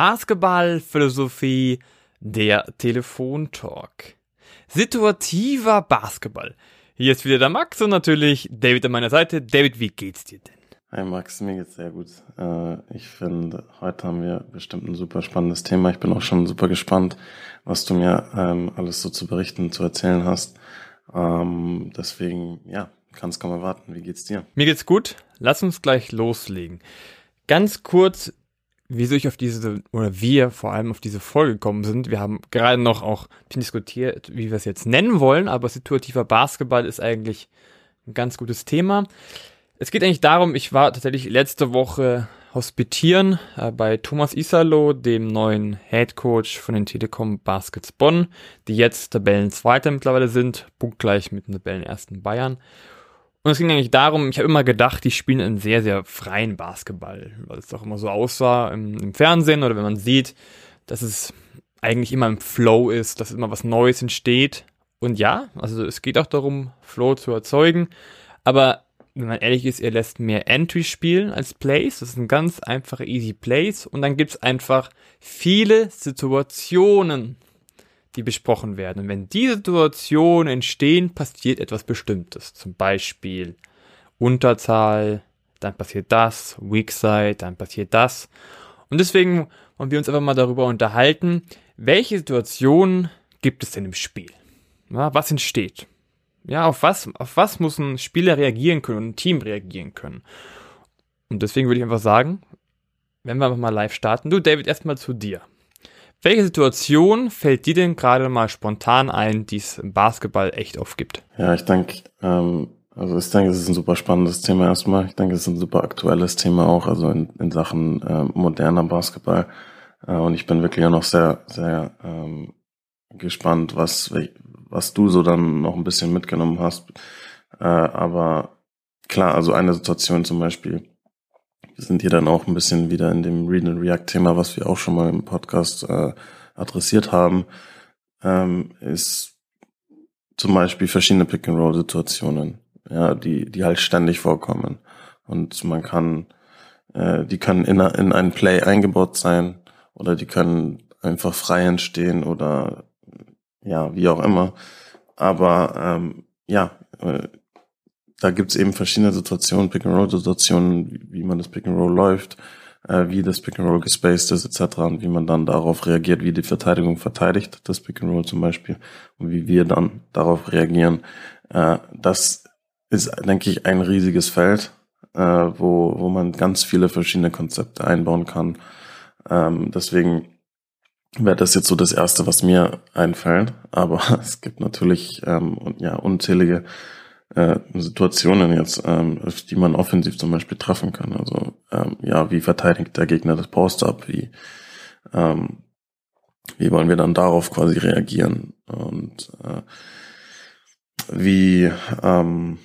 Basketballphilosophie, der Telefontalk. Situativer Basketball. Hier ist wieder der Max und natürlich David an meiner Seite. David, wie geht's dir denn? Hi Max, mir geht's sehr gut. Äh, ich finde, heute haben wir bestimmt ein super spannendes Thema. Ich bin auch schon super gespannt, was du mir ähm, alles so zu berichten, zu erzählen hast. Ähm, deswegen, ja, kannst kaum erwarten. Wie geht's dir? Mir geht's gut. Lass uns gleich loslegen. Ganz kurz, wieso ich auf diese, oder wir vor allem auf diese Folge gekommen sind. Wir haben gerade noch auch diskutiert, wie wir es jetzt nennen wollen, aber situativer Basketball ist eigentlich ein ganz gutes Thema. Es geht eigentlich darum, ich war tatsächlich letzte Woche hospitieren äh, bei Thomas Isalo, dem neuen Head Coach von den Telekom Baskets Bonn, die jetzt Tabellenzweiter mittlerweile sind, punktgleich mit den Tabellenersten Bayern. Und es ging eigentlich darum, ich habe immer gedacht, die spielen einen sehr, sehr freien Basketball, weil es doch immer so aussah im, im Fernsehen oder wenn man sieht, dass es eigentlich immer im Flow ist, dass immer was Neues entsteht. Und ja, also es geht auch darum, Flow zu erzeugen. Aber wenn man ehrlich ist, er lässt mehr Entry spielen als Plays. Das sind ganz einfache, easy Plays. Und dann gibt's einfach viele Situationen, die besprochen werden. Und wenn diese Situationen entstehen, passiert etwas Bestimmtes. Zum Beispiel Unterzahl, dann passiert das, Weak Side, dann passiert das. Und deswegen wollen wir uns einfach mal darüber unterhalten, welche Situationen gibt es denn im Spiel? Ja, was entsteht? Ja, auf was, auf was muss ein Spieler reagieren können und ein Team reagieren können? Und deswegen würde ich einfach sagen, wenn wir einfach mal live starten, du David, erstmal zu dir. Welche Situation fällt dir denn gerade mal spontan ein, die es im Basketball echt oft gibt? Ja, ich denke, ähm, also ich denke, es ist ein super spannendes Thema erstmal. Ich denke, es ist ein super aktuelles Thema auch, also in, in Sachen äh, moderner Basketball. Äh, und ich bin wirklich auch noch sehr, sehr ähm, gespannt, was, was du so dann noch ein bisschen mitgenommen hast. Äh, aber klar, also eine Situation zum Beispiel, sind hier dann auch ein bisschen wieder in dem Read and React Thema, was wir auch schon mal im Podcast äh, adressiert haben, ähm, ist zum Beispiel verschiedene Pick and Roll Situationen, ja, die die halt ständig vorkommen. Und man kann, äh, die können in, in ein Play eingebaut sein oder die können einfach frei entstehen oder ja wie auch immer, aber ähm, ja äh, da gibt's eben verschiedene Situationen, Pick-and-Roll-Situationen, wie, man das Pick-and-Roll läuft, äh, wie das Pick-and-Roll gespaced ist, etc. und wie man dann darauf reagiert, wie die Verteidigung verteidigt, das Pick-and-Roll zum Beispiel, und wie wir dann darauf reagieren. Äh, das ist, denke ich, ein riesiges Feld, äh, wo, wo man ganz viele verschiedene Konzepte einbauen kann. Ähm, deswegen wäre das jetzt so das Erste, was mir einfällt. Aber es gibt natürlich ähm, ja, unzählige äh, Situationen jetzt, ähm, die man offensiv zum Beispiel treffen kann. Also ähm, ja, wie verteidigt der Gegner das Post-up? Wie ähm, wie wollen wir dann darauf quasi reagieren? Und äh, wie ähm,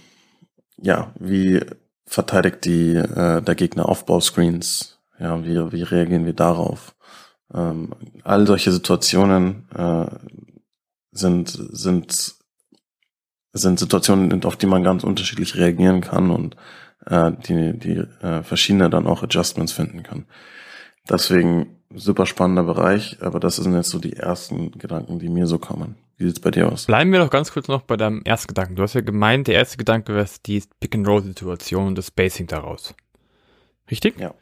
ja, wie verteidigt die äh, der Gegner Aufbauscreens? Ja, wie wie reagieren wir darauf? Ähm, all solche Situationen äh, sind sind sind Situationen, auf die man ganz unterschiedlich reagieren kann und äh, die, die äh, verschiedene dann auch Adjustments finden kann. Deswegen super spannender Bereich, aber das sind jetzt so die ersten Gedanken, die mir so kommen. Wie sieht's bei dir aus? Bleiben wir doch ganz kurz noch bei deinem ersten Gedanken. Du hast ja gemeint, der erste Gedanke wäre die Pick-and-Roll-Situation und das Spacing daraus. Richtig? Ja.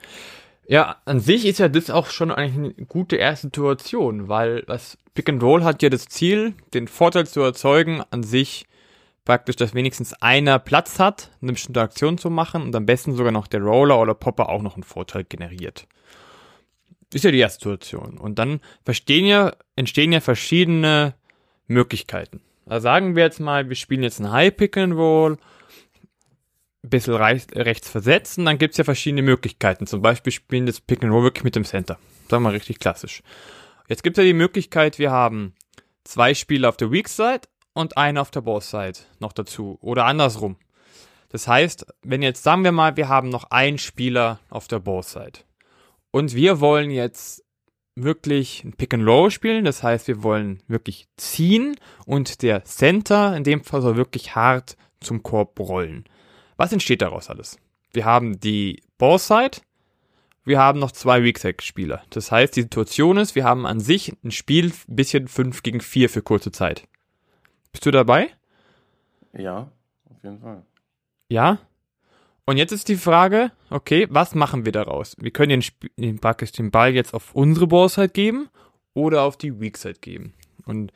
Ja, an sich ist ja das auch schon eigentlich eine gute erste Situation, weil das Pick and Roll hat ja das Ziel, den Vorteil zu erzeugen, an sich praktisch, dass wenigstens einer Platz hat, eine bestimmte Aktion zu machen und am besten sogar noch der Roller oder Popper auch noch einen Vorteil generiert. Ist ja die erste Situation. Und dann verstehen ja, entstehen ja verschiedene Möglichkeiten. Also sagen wir jetzt mal, wir spielen jetzt ein High Pick and Roll, ein bisschen rechts versetzen, dann gibt's ja verschiedene Möglichkeiten. Zum Beispiel spielen das Pick and Roll wirklich mit dem Center. Sagen wir mal richtig klassisch. Jetzt gibt's ja die Möglichkeit, wir haben zwei Spieler auf der Weak Side und einen auf der Boss-Side noch dazu. Oder andersrum. Das heißt, wenn jetzt sagen wir mal, wir haben noch einen Spieler auf der Boss-Side. Und wir wollen jetzt wirklich ein Pick and Roll spielen. Das heißt, wir wollen wirklich ziehen und der Center in dem Fall soll wirklich hart zum Korb rollen. Was entsteht daraus alles? Wir haben die Ballside. wir haben noch zwei Weakside-Spieler. Das heißt, die Situation ist, wir haben an sich ein Spiel bisschen 5 gegen 4 für kurze Zeit. Bist du dabei? Ja, auf jeden Fall. Ja? Und jetzt ist die Frage, okay, was machen wir daraus? Wir können den, Sp den, praktisch den Ball jetzt auf unsere Ballside geben oder auf die Weakside geben. Und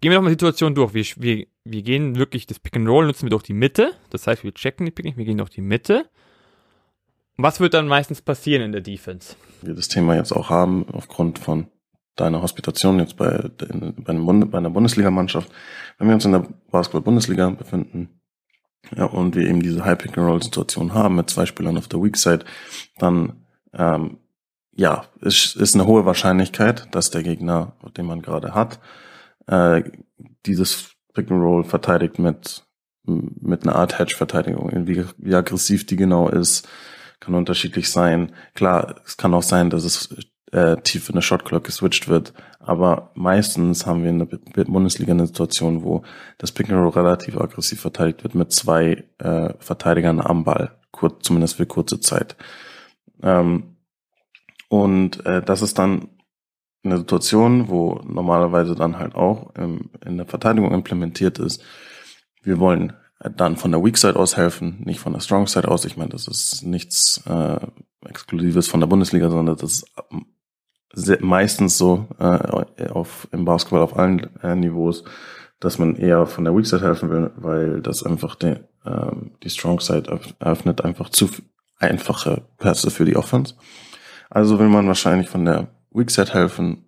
gehen wir doch mal die Situation durch. Wir, wir, wir gehen wirklich das Pick and Roll, nutzen wir durch die Mitte. Das heißt, wir checken die Pick, wir gehen durch die Mitte. Was wird dann meistens passieren in der Defense? Wir das Thema jetzt auch haben, aufgrund von deiner Hospitation jetzt bei, in, bei, einem bei einer Bundesligamannschaft. Wenn wir uns in der Basketball-Bundesliga befinden, ja, und wir eben diese High-Pick-and-Roll-Situation haben mit zwei Spielern auf der Weak-Side, dann ähm, ja, ist, ist eine hohe Wahrscheinlichkeit, dass der Gegner, den man gerade hat, äh, dieses Pick-and-Roll verteidigt mit, mit einer Art Hedge-Verteidigung. Wie, wie aggressiv die genau ist, kann unterschiedlich sein. Klar, es kann auch sein, dass es äh, tief in der Shotclock geswitcht wird, aber meistens haben wir in der Bundesliga eine Situation, wo das Pick and Roll relativ aggressiv verteidigt wird mit zwei äh, Verteidigern am Ball, kurz, zumindest für kurze Zeit. Ähm, und äh, das ist dann eine Situation, wo normalerweise dann halt auch ähm, in der Verteidigung implementiert ist. Wir wollen dann von der Weak Side aus helfen, nicht von der Strong Side aus. Ich meine, das ist nichts äh, Exklusives von der Bundesliga, sondern das ist meistens so äh, auf, im Basketball auf allen äh, Niveaus, dass man eher von der Weak Side helfen will, weil das einfach die, ähm, die Strong Side eröffnet einfach zu einfache Pässe für die Offense. Also will man wahrscheinlich von der Weak Side helfen.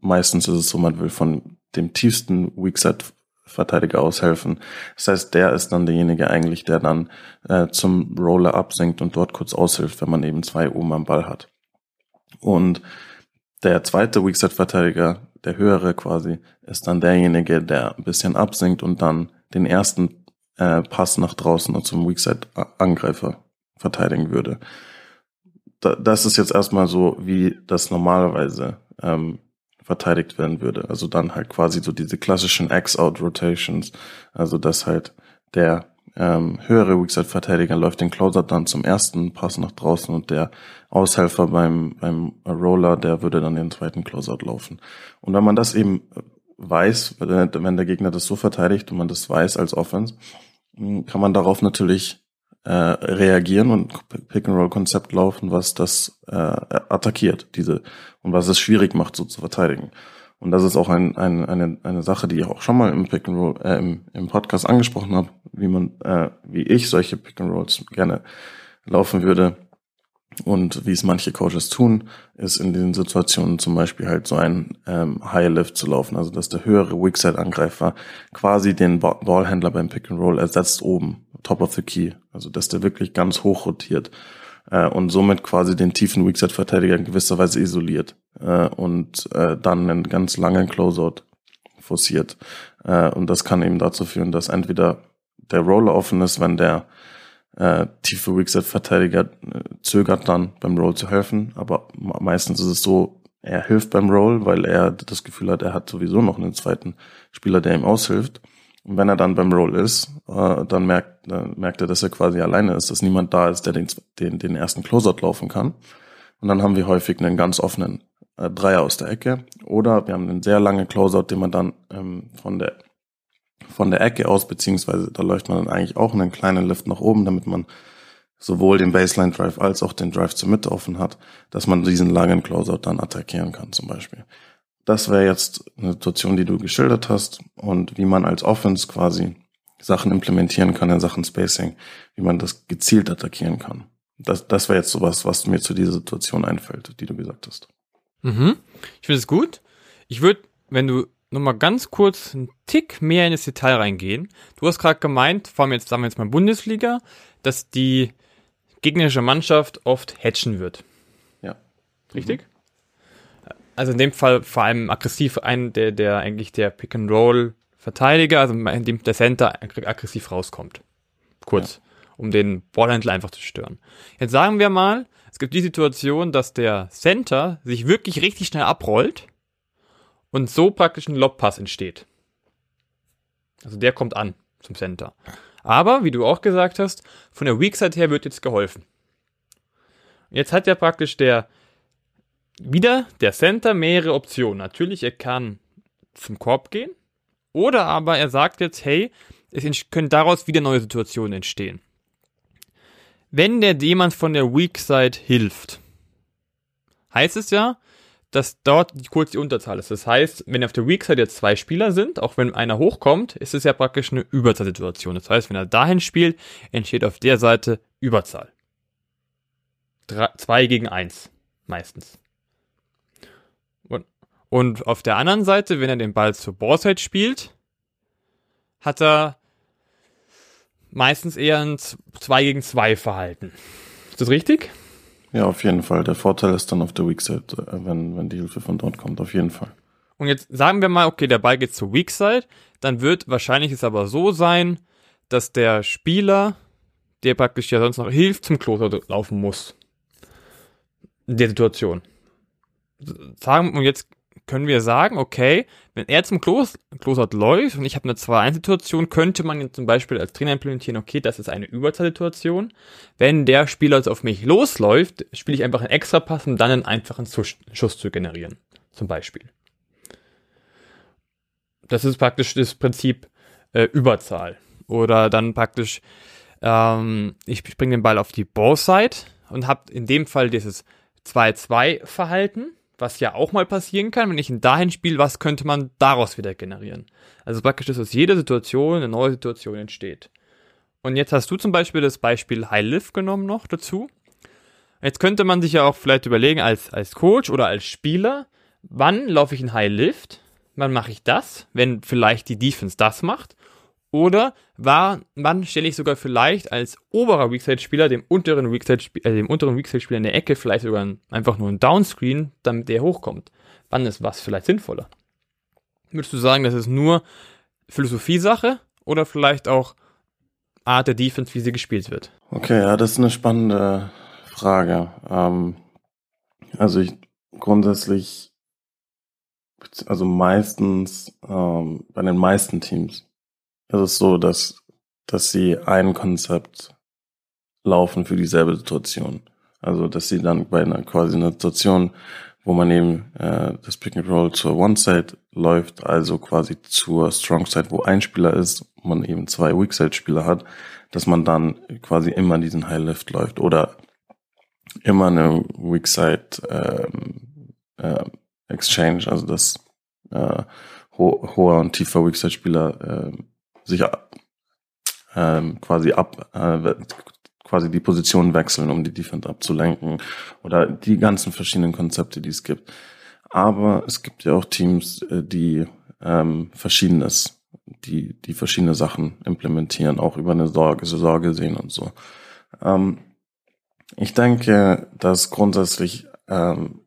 Meistens ist es so, man will von dem tiefsten Weak Side Verteidiger aushelfen. Das heißt, der ist dann derjenige eigentlich, der dann äh, zum Roller absenkt und dort kurz aushilft, wenn man eben zwei oben am Ball hat. Und der zweite Weakside-Verteidiger, der höhere quasi, ist dann derjenige, der ein bisschen absinkt und dann den ersten äh, Pass nach draußen und zum Weakside-Angreifer verteidigen würde. Da, das ist jetzt erstmal so, wie das normalerweise ähm, verteidigt werden würde. Also dann halt quasi so diese klassischen X-Out-Rotations, also dass halt der ähm, höhere Weakside-Verteidiger läuft den Closer dann zum ersten Pass nach draußen und der Aushelfer beim, beim Roller, der würde dann den zweiten Closeout laufen. Und wenn man das eben weiß, wenn der Gegner das so verteidigt und man das weiß als Offense, hm, kann man darauf natürlich äh, reagieren und Pick-and-Roll-Konzept laufen, was das äh, attackiert, diese und was es schwierig macht, so zu verteidigen. Und das ist auch ein, ein, eine, eine Sache, die ich auch schon mal im Pick and Roll, äh, im, im Podcast angesprochen habe, wie man, äh, wie ich solche Pick and Rolls gerne laufen würde. Und wie es manche Coaches tun, ist in den Situationen zum Beispiel halt so ein ähm, High Lift zu laufen, also dass der höhere Weakside-Angreifer quasi den Ballhändler beim Pick and Roll ersetzt oben, top of the key, also dass der wirklich ganz hoch rotiert äh, und somit quasi den tiefen Weakside-Verteidiger in gewisser Weise isoliert äh, und äh, dann einen ganz langen Closeout forciert. Äh, und das kann eben dazu führen, dass entweder der Roller offen ist, wenn der äh, tiefe Weakside-Verteidiger äh, zögert dann beim Roll zu helfen, aber meistens ist es so, er hilft beim Roll, weil er das Gefühl hat, er hat sowieso noch einen zweiten Spieler, der ihm aushilft. Und wenn er dann beim Roll ist, äh, dann merkt, dann merkt er, dass er quasi alleine ist, dass niemand da ist, der den, den, den ersten Closeout laufen kann. Und dann haben wir häufig einen ganz offenen äh, Dreier aus der Ecke. Oder wir haben einen sehr langen Closeout, den man dann ähm, von der von der Ecke aus, beziehungsweise da läuft man dann eigentlich auch einen kleinen Lift nach oben, damit man sowohl den Baseline Drive als auch den Drive zur Mitte offen hat, dass man diesen langen Closeout dann attackieren kann zum Beispiel. Das wäre jetzt eine Situation, die du geschildert hast und wie man als Offense quasi Sachen implementieren kann in Sachen Spacing, wie man das gezielt attackieren kann. Das, das wäre jetzt sowas, was mir zu dieser Situation einfällt, die du gesagt hast. Mhm. Ich finde es gut. Ich würde, wenn du nochmal ganz kurz einen Tick mehr in das Detail reingehen. Du hast gerade gemeint, vor allem jetzt, sagen wir jetzt mal Bundesliga, dass die gegnerische Mannschaft oft hatchen wird. Ja. Richtig? Mhm also in dem Fall vor allem aggressiv ein, der, der eigentlich der Pick and Roll Verteidiger, also in dem der Center aggressiv rauskommt. Kurz, ja. um den Ballhändler einfach zu stören. Jetzt sagen wir mal, es gibt die Situation, dass der Center sich wirklich richtig schnell abrollt und so praktisch ein Lobpass entsteht. Also der kommt an zum Center. Aber, wie du auch gesagt hast, von der Weak Side her wird jetzt geholfen. Jetzt hat ja praktisch der wieder der Center mehrere Optionen. Natürlich, er kann zum Korb gehen oder aber er sagt jetzt, hey, es können daraus wieder neue Situationen entstehen. Wenn der jemand von der Weak Side hilft, heißt es ja, dass dort kurz die Unterzahl ist. Das heißt, wenn auf der Weak Side jetzt zwei Spieler sind, auch wenn einer hochkommt, ist es ja praktisch eine Überzahlsituation. Das heißt, wenn er dahin spielt, entsteht auf der Seite Überzahl. Drei, zwei gegen eins, meistens. Und, auf der anderen Seite, wenn er den Ball zur Ballside spielt, hat er meistens eher ein 2 gegen 2 Verhalten. Ist das richtig? Ja, auf jeden Fall. Der Vorteil ist dann auf der Weak Side, äh, wenn, wenn die Hilfe von dort kommt, auf jeden Fall. Und jetzt sagen wir mal, okay, der Ball geht zur Weak Side, dann wird wahrscheinlich es aber so sein, dass der Spieler, der praktisch ja sonst noch hilft, zum Kloster laufen muss. In der Situation. Sagen, und jetzt können wir sagen, okay, wenn er zum Klos Klosert läuft und ich habe eine 2-1-Situation, könnte man zum Beispiel als Trainer implementieren, okay, das ist eine Überzahlsituation. Wenn der Spieler jetzt auf mich losläuft, spiele ich einfach einen extra Pass, um dann einen einfachen Schuss zu generieren. Zum Beispiel. Das ist praktisch das Prinzip äh, Überzahl. Oder dann praktisch, ähm, ich bringe den Ball auf die Ballside und habe in dem Fall dieses 2-2-Verhalten was ja auch mal passieren kann, wenn ich ihn dahin spiele, was könnte man daraus wieder generieren? Also praktisch, dass aus jeder Situation eine neue Situation entsteht. Und jetzt hast du zum Beispiel das Beispiel High Lift genommen noch dazu. Jetzt könnte man sich ja auch vielleicht überlegen als, als Coach oder als Spieler, wann laufe ich in High Lift? Wann mache ich das? Wenn vielleicht die Defense das macht. Oder war, wann stelle ich sogar vielleicht als oberer Weakside-Spieler dem unteren Weakside-Spieler, äh, dem in der Ecke vielleicht sogar ein, einfach nur ein Downscreen, damit der hochkommt? Wann ist was vielleicht sinnvoller? Würdest du sagen, das ist nur Philosophie-Sache oder vielleicht auch Art der Defense, wie sie gespielt wird? Okay, ja, das ist eine spannende Frage. Ähm, also ich grundsätzlich, also meistens ähm, bei den meisten Teams es ist so, dass, dass sie ein Konzept laufen für dieselbe Situation. Also, dass sie dann bei einer quasi einer Situation, wo man eben äh, das Pick and Roll zur One Side läuft, also quasi zur Strong Side, wo ein Spieler ist, man eben zwei Weak Side Spieler hat, dass man dann quasi immer diesen High Lift läuft oder immer eine Weak Side ähm, äh, Exchange, also dass äh, ho hoher und tiefer Weak Side Spieler äh, sich ähm, quasi ab, äh, quasi die Position wechseln, um die Defense abzulenken oder die ganzen verschiedenen Konzepte, die es gibt. Aber es gibt ja auch Teams, äh, die ähm, verschiedenes, die, die verschiedene Sachen implementieren, auch über eine Sorge, Sorge sehen und so. Ähm, ich denke, dass grundsätzlich ähm,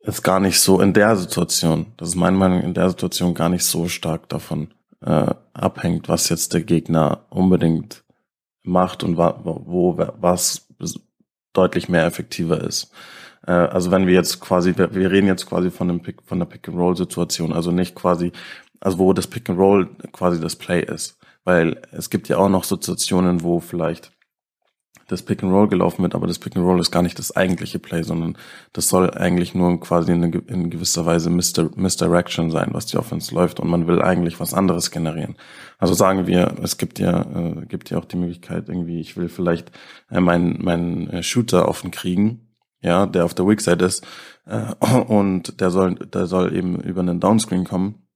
es gar nicht so in der Situation, das ist meine Meinung, in der Situation gar nicht so stark davon äh, abhängt, was jetzt der Gegner unbedingt macht und wo was deutlich mehr effektiver ist. Äh, also wenn wir jetzt quasi, wir, wir reden jetzt quasi von dem Pick, von der Pick and Roll Situation, also nicht quasi, also wo das Pick and Roll quasi das Play ist, weil es gibt ja auch noch Situationen, wo vielleicht das Pick and Roll gelaufen wird, aber das Pick and Roll ist gar nicht das eigentliche Play, sondern das soll eigentlich nur quasi in, in gewisser Weise Misdir Misdirection sein, was die Offense läuft und man will eigentlich was anderes generieren. Also sagen wir, es gibt ja, äh, gibt ja auch die Möglichkeit irgendwie, ich will vielleicht äh, meinen meinen äh, Shooter offen kriegen, ja, der auf der Weak Side ist äh, und der soll, der soll eben über einen Downscreen kommen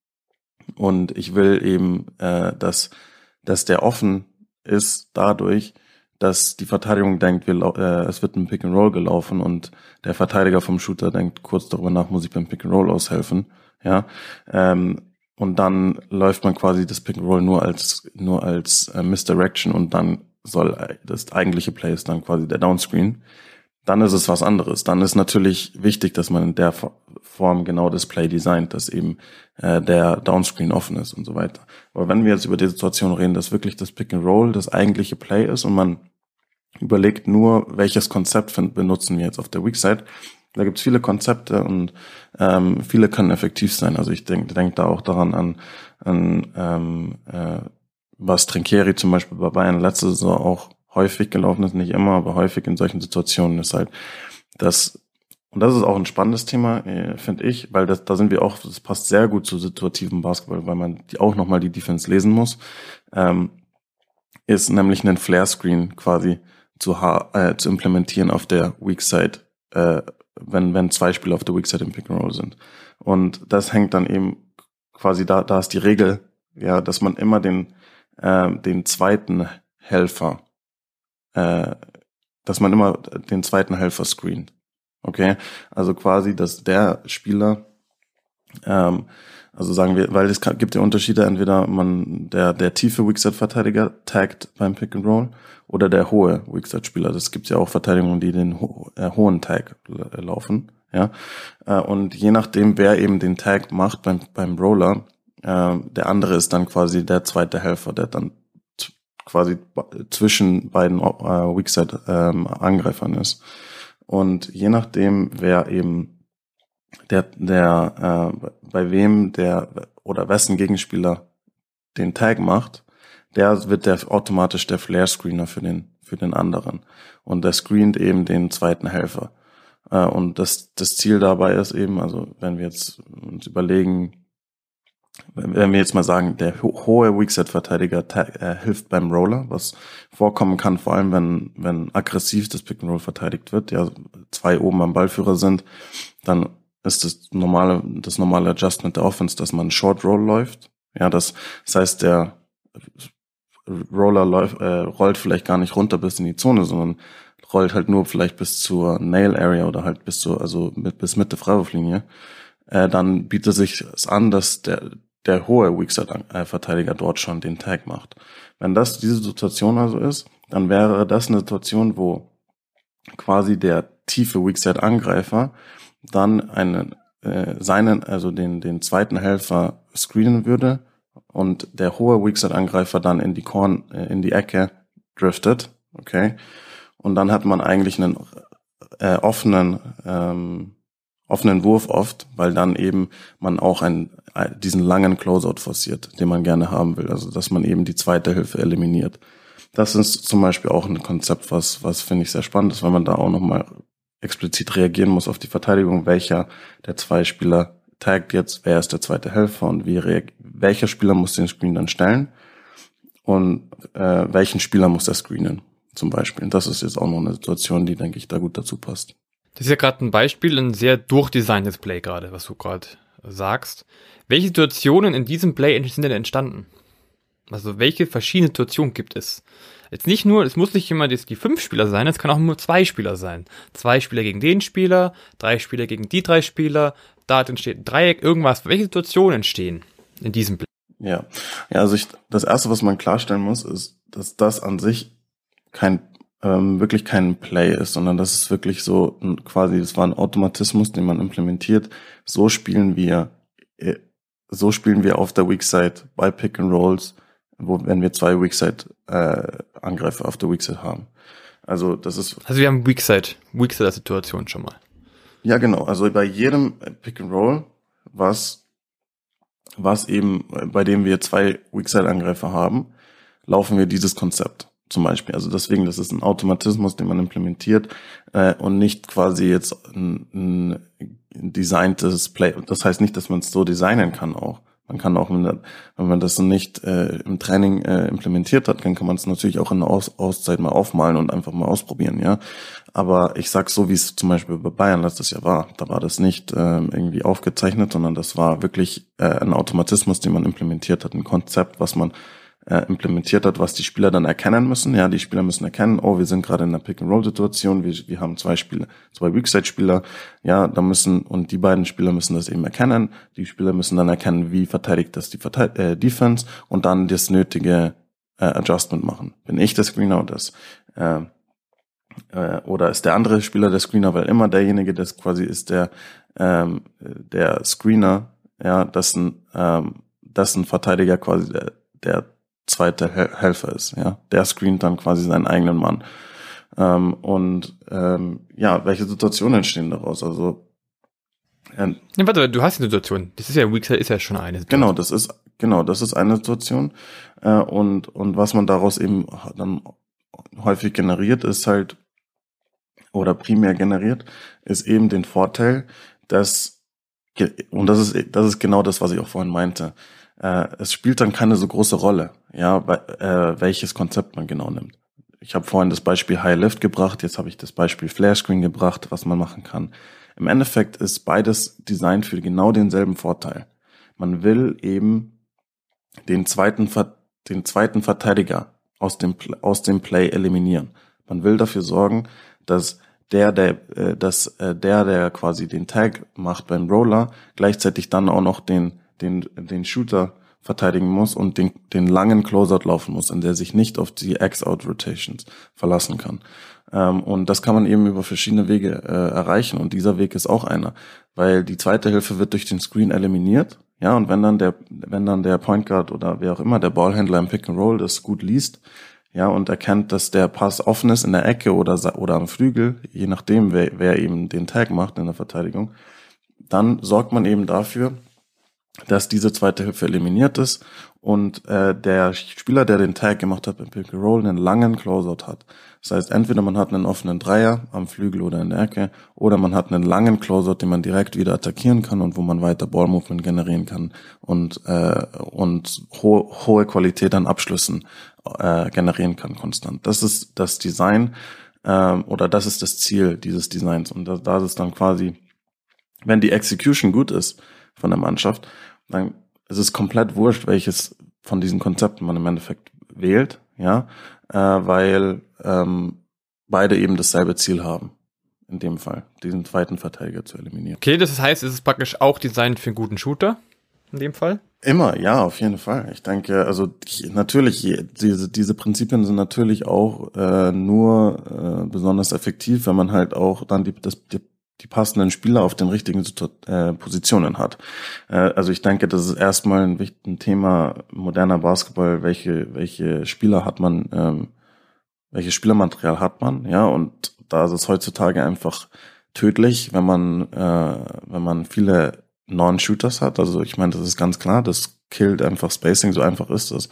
und ich will eben, äh, dass, dass der offen ist dadurch, dass die Verteidigung denkt, wir, äh, es wird ein Pick and Roll gelaufen und der Verteidiger vom Shooter denkt kurz darüber nach, muss ich beim Pick and Roll aushelfen, ja, ähm, und dann läuft man quasi das Pick and Roll nur als nur als äh, Misdirection und dann soll äh, das eigentliche Play ist dann quasi der Downscreen. Dann ist es was anderes. Dann ist natürlich wichtig, dass man in der Form genau das Play designt, dass eben äh, der Downscreen offen ist und so weiter. Aber wenn wir jetzt über die Situation reden, dass wirklich das Pick and Roll das eigentliche Play ist und man überlegt nur, welches Konzept benutzen wir jetzt auf der Weak Side, da gibt's viele Konzepte und ähm, viele können effektiv sein. Also ich denke denk da auch daran an, an ähm, äh, was Trinkieri zum Beispiel bei Bayern letzte Saison auch häufig gelaufen ist, nicht immer, aber häufig in solchen Situationen ist halt, dass und das ist auch ein spannendes Thema, äh, finde ich, weil das, da sind wir auch, das passt sehr gut zu situativen Basketball, weil man die, auch nochmal die Defense lesen muss, ähm, ist nämlich einen Flare-Screen quasi zu, äh, zu implementieren auf der Weak Side, äh, wenn, wenn zwei Spieler auf der Weak Side im Pick and Roll sind. Und das hängt dann eben quasi da, da ist die Regel, ja, dass man immer den, äh, den zweiten Helfer, äh, dass man immer den zweiten Helfer screent. Okay, also quasi, dass der Spieler, ähm, also sagen wir, weil es gibt ja Unterschiede, entweder man der der tiefe Weakside-Verteidiger taggt beim Pick and Roll oder der hohe Weakside-Spieler. Das gibt ja auch Verteidigungen, die den ho äh, hohen Tag laufen, ja. Äh, und je nachdem, wer eben den Tag macht beim beim Roller, äh, der andere ist dann quasi der zweite Helfer, der dann quasi zwischen beiden äh, Weakside-Angreifern ähm, ist. Und je nachdem, wer eben der, der, äh, bei wem der oder wessen Gegenspieler den Tag macht, der wird der automatisch der Flare-Screener für den, für den anderen. Und der screent eben den zweiten Helfer. Äh, und das, das Ziel dabei ist eben, also wenn wir jetzt uns überlegen, wenn wir jetzt mal sagen, der hohe Weakset-Verteidiger äh, hilft beim Roller, was vorkommen kann, vor allem wenn, wenn aggressiv das Pick and Roll verteidigt wird, ja, zwei oben am Ballführer sind, dann ist das normale, das normale Adjustment der Offense, dass man Short Roll läuft. Ja, das, das heißt, der Roller läuft, äh, rollt vielleicht gar nicht runter bis in die Zone, sondern rollt halt nur vielleicht bis zur Nail Area oder halt bis zur, also mit, bis Mitte Freiwurflinie. Äh, dann bietet sich es an, dass der, der hohe Weakside-Verteidiger dort schon den Tag macht. Wenn das diese Situation also ist, dann wäre das eine Situation, wo quasi der tiefe Weakside-Angreifer dann einen äh, seinen, also den, den zweiten Helfer screenen würde und der hohe Weakside-Angreifer dann in die Korn, äh, in die Ecke driftet, okay? Und dann hat man eigentlich einen äh, offenen ähm, offenen Wurf oft, weil dann eben man auch einen, diesen langen Closeout forciert, den man gerne haben will. Also dass man eben die zweite Hilfe eliminiert. Das ist zum Beispiel auch ein Konzept, was, was finde ich sehr spannend ist, weil man da auch nochmal explizit reagieren muss auf die Verteidigung, welcher der zwei Spieler taggt jetzt, wer ist der zweite Helfer und wie welcher Spieler muss den Screen dann stellen und äh, welchen Spieler muss er screenen zum Beispiel. Und das ist jetzt auch noch eine Situation, die, denke ich, da gut dazu passt. Das ist ja gerade ein Beispiel, ein sehr durchdesigntes Play gerade, was du gerade sagst. Welche Situationen in diesem Play sind denn entstanden? Also welche verschiedenen Situationen gibt es? Jetzt nicht nur, es muss nicht immer die, die fünf Spieler sein, es kann auch nur zwei Spieler sein. Zwei Spieler gegen den Spieler, drei Spieler gegen die drei Spieler, da entsteht ein Dreieck, irgendwas. Welche Situationen entstehen in diesem Play? Ja, ja also ich, das erste, was man klarstellen muss, ist, dass das an sich kein ähm, wirklich kein Play ist, sondern das ist wirklich so ein, quasi, das war ein Automatismus, den man implementiert. So spielen wir, äh, so spielen wir auf der Weak Side bei Pick and Rolls, wo wenn wir zwei Weak Side äh, Angreifer auf der Weak Side haben. Also das ist. Also wir haben Weak Side, Weak Side Situation schon mal. Ja genau. Also bei jedem Pick and Roll, was was eben, bei dem wir zwei Weak Side Angreifer haben, laufen wir dieses Konzept zum Beispiel. Also deswegen, das ist ein Automatismus, den man implementiert äh, und nicht quasi jetzt ein, ein designtes Play. Das heißt nicht, dass man es so designen kann auch. Man kann auch, wenn man das nicht äh, im Training äh, implementiert hat, dann kann man es natürlich auch in der Aus Auszeit mal aufmalen und einfach mal ausprobieren, ja. Aber ich sag so, wie es zum Beispiel bei Bayern letztes Jahr war. Da war das nicht äh, irgendwie aufgezeichnet, sondern das war wirklich äh, ein Automatismus, den man implementiert hat, ein Konzept, was man äh, implementiert hat, was die Spieler dann erkennen müssen. Ja, die Spieler müssen erkennen, oh, wir sind gerade in einer Pick-and-Roll-Situation, wir, wir haben zwei Spieler, zwei Weakside-Spieler, ja, da müssen, und die beiden Spieler müssen das eben erkennen. Die Spieler müssen dann erkennen, wie verteidigt das die Verteid äh, Defense und dann das nötige äh, Adjustment machen. Bin ich der Screener oder das, äh, äh, oder ist der andere Spieler der Screener, weil immer derjenige, das quasi ist der, ähm, der Screener, ja, dessen, ähm, dessen Verteidiger quasi der, der zweite Helfer ist. Ja, der screent dann quasi seinen eigenen Mann. Ähm, und ähm, ja, welche Situationen entstehen daraus? Also äh, ja, warte, du hast die Situation. Das ist ja Weakside ist ja schon eine Situation. Genau, das ist genau, das ist eine Situation. Äh, und und was man daraus eben dann häufig generiert, ist halt, oder primär generiert, ist eben den Vorteil, dass, und das ist, das ist genau das, was ich auch vorhin meinte, äh, es spielt dann keine so große Rolle, ja, äh, welches Konzept man genau nimmt. Ich habe vorhin das Beispiel High Lift gebracht, jetzt habe ich das Beispiel Flare Screen gebracht, was man machen kann. Im Endeffekt ist beides Design für genau denselben Vorteil. Man will eben den zweiten, den zweiten Verteidiger aus dem, aus dem Play eliminieren. Man will dafür sorgen, dass der, der, äh, dass äh, der, der quasi den Tag macht beim Roller, gleichzeitig dann auch noch den, den, den Shooter verteidigen muss und den, den langen Closeout laufen muss, in der sich nicht auf die X-Out-Rotations verlassen kann. Ähm, und das kann man eben über verschiedene Wege äh, erreichen. Und dieser Weg ist auch einer, weil die zweite Hilfe wird durch den Screen eliminiert. Ja, und wenn dann der, wenn dann der Point Guard oder wer auch immer der Ballhändler im Pick and Roll das gut liest, ja, und erkennt, dass der Pass offen ist in der Ecke oder, oder am Flügel, je nachdem, wer, wer eben den Tag macht in der Verteidigung, dann sorgt man eben dafür, dass diese zweite Hilfe eliminiert ist und äh, der Spieler, der den Tag gemacht hat im Pick and Roll, einen langen Closeout hat. Das heißt, entweder man hat einen offenen Dreier am Flügel oder in der Ecke, oder man hat einen langen Closeout, den man direkt wieder attackieren kann und wo man weiter Ballmovement generieren kann und äh, und ho hohe Qualität an Abschlüssen äh, generieren kann konstant. Das ist das Design äh, oder das ist das Ziel dieses Designs und da, da ist dann quasi, wenn die Execution gut ist von der Mannschaft, dann ist es komplett wurscht, welches von diesen Konzepten man im Endeffekt wählt, ja, äh, weil ähm, beide eben dasselbe Ziel haben. In dem Fall, diesen zweiten Verteidiger zu eliminieren. Okay, das heißt, es ist praktisch auch designt für einen guten Shooter. In dem Fall? Immer, ja, auf jeden Fall. Ich denke, also ich, natürlich, diese, diese Prinzipien sind natürlich auch äh, nur äh, besonders effektiv, wenn man halt auch dann die, das, die die passenden Spieler auf den richtigen äh, Positionen hat. Äh, also ich denke, das ist erstmal ein wichtiges Thema moderner Basketball, welche, welche Spieler hat man, ähm, welches Spielermaterial hat man, ja, und da ist es heutzutage einfach tödlich, wenn man, äh, wenn man viele Non-Shooters hat. Also ich meine, das ist ganz klar, das killt einfach Spacing, so einfach ist es.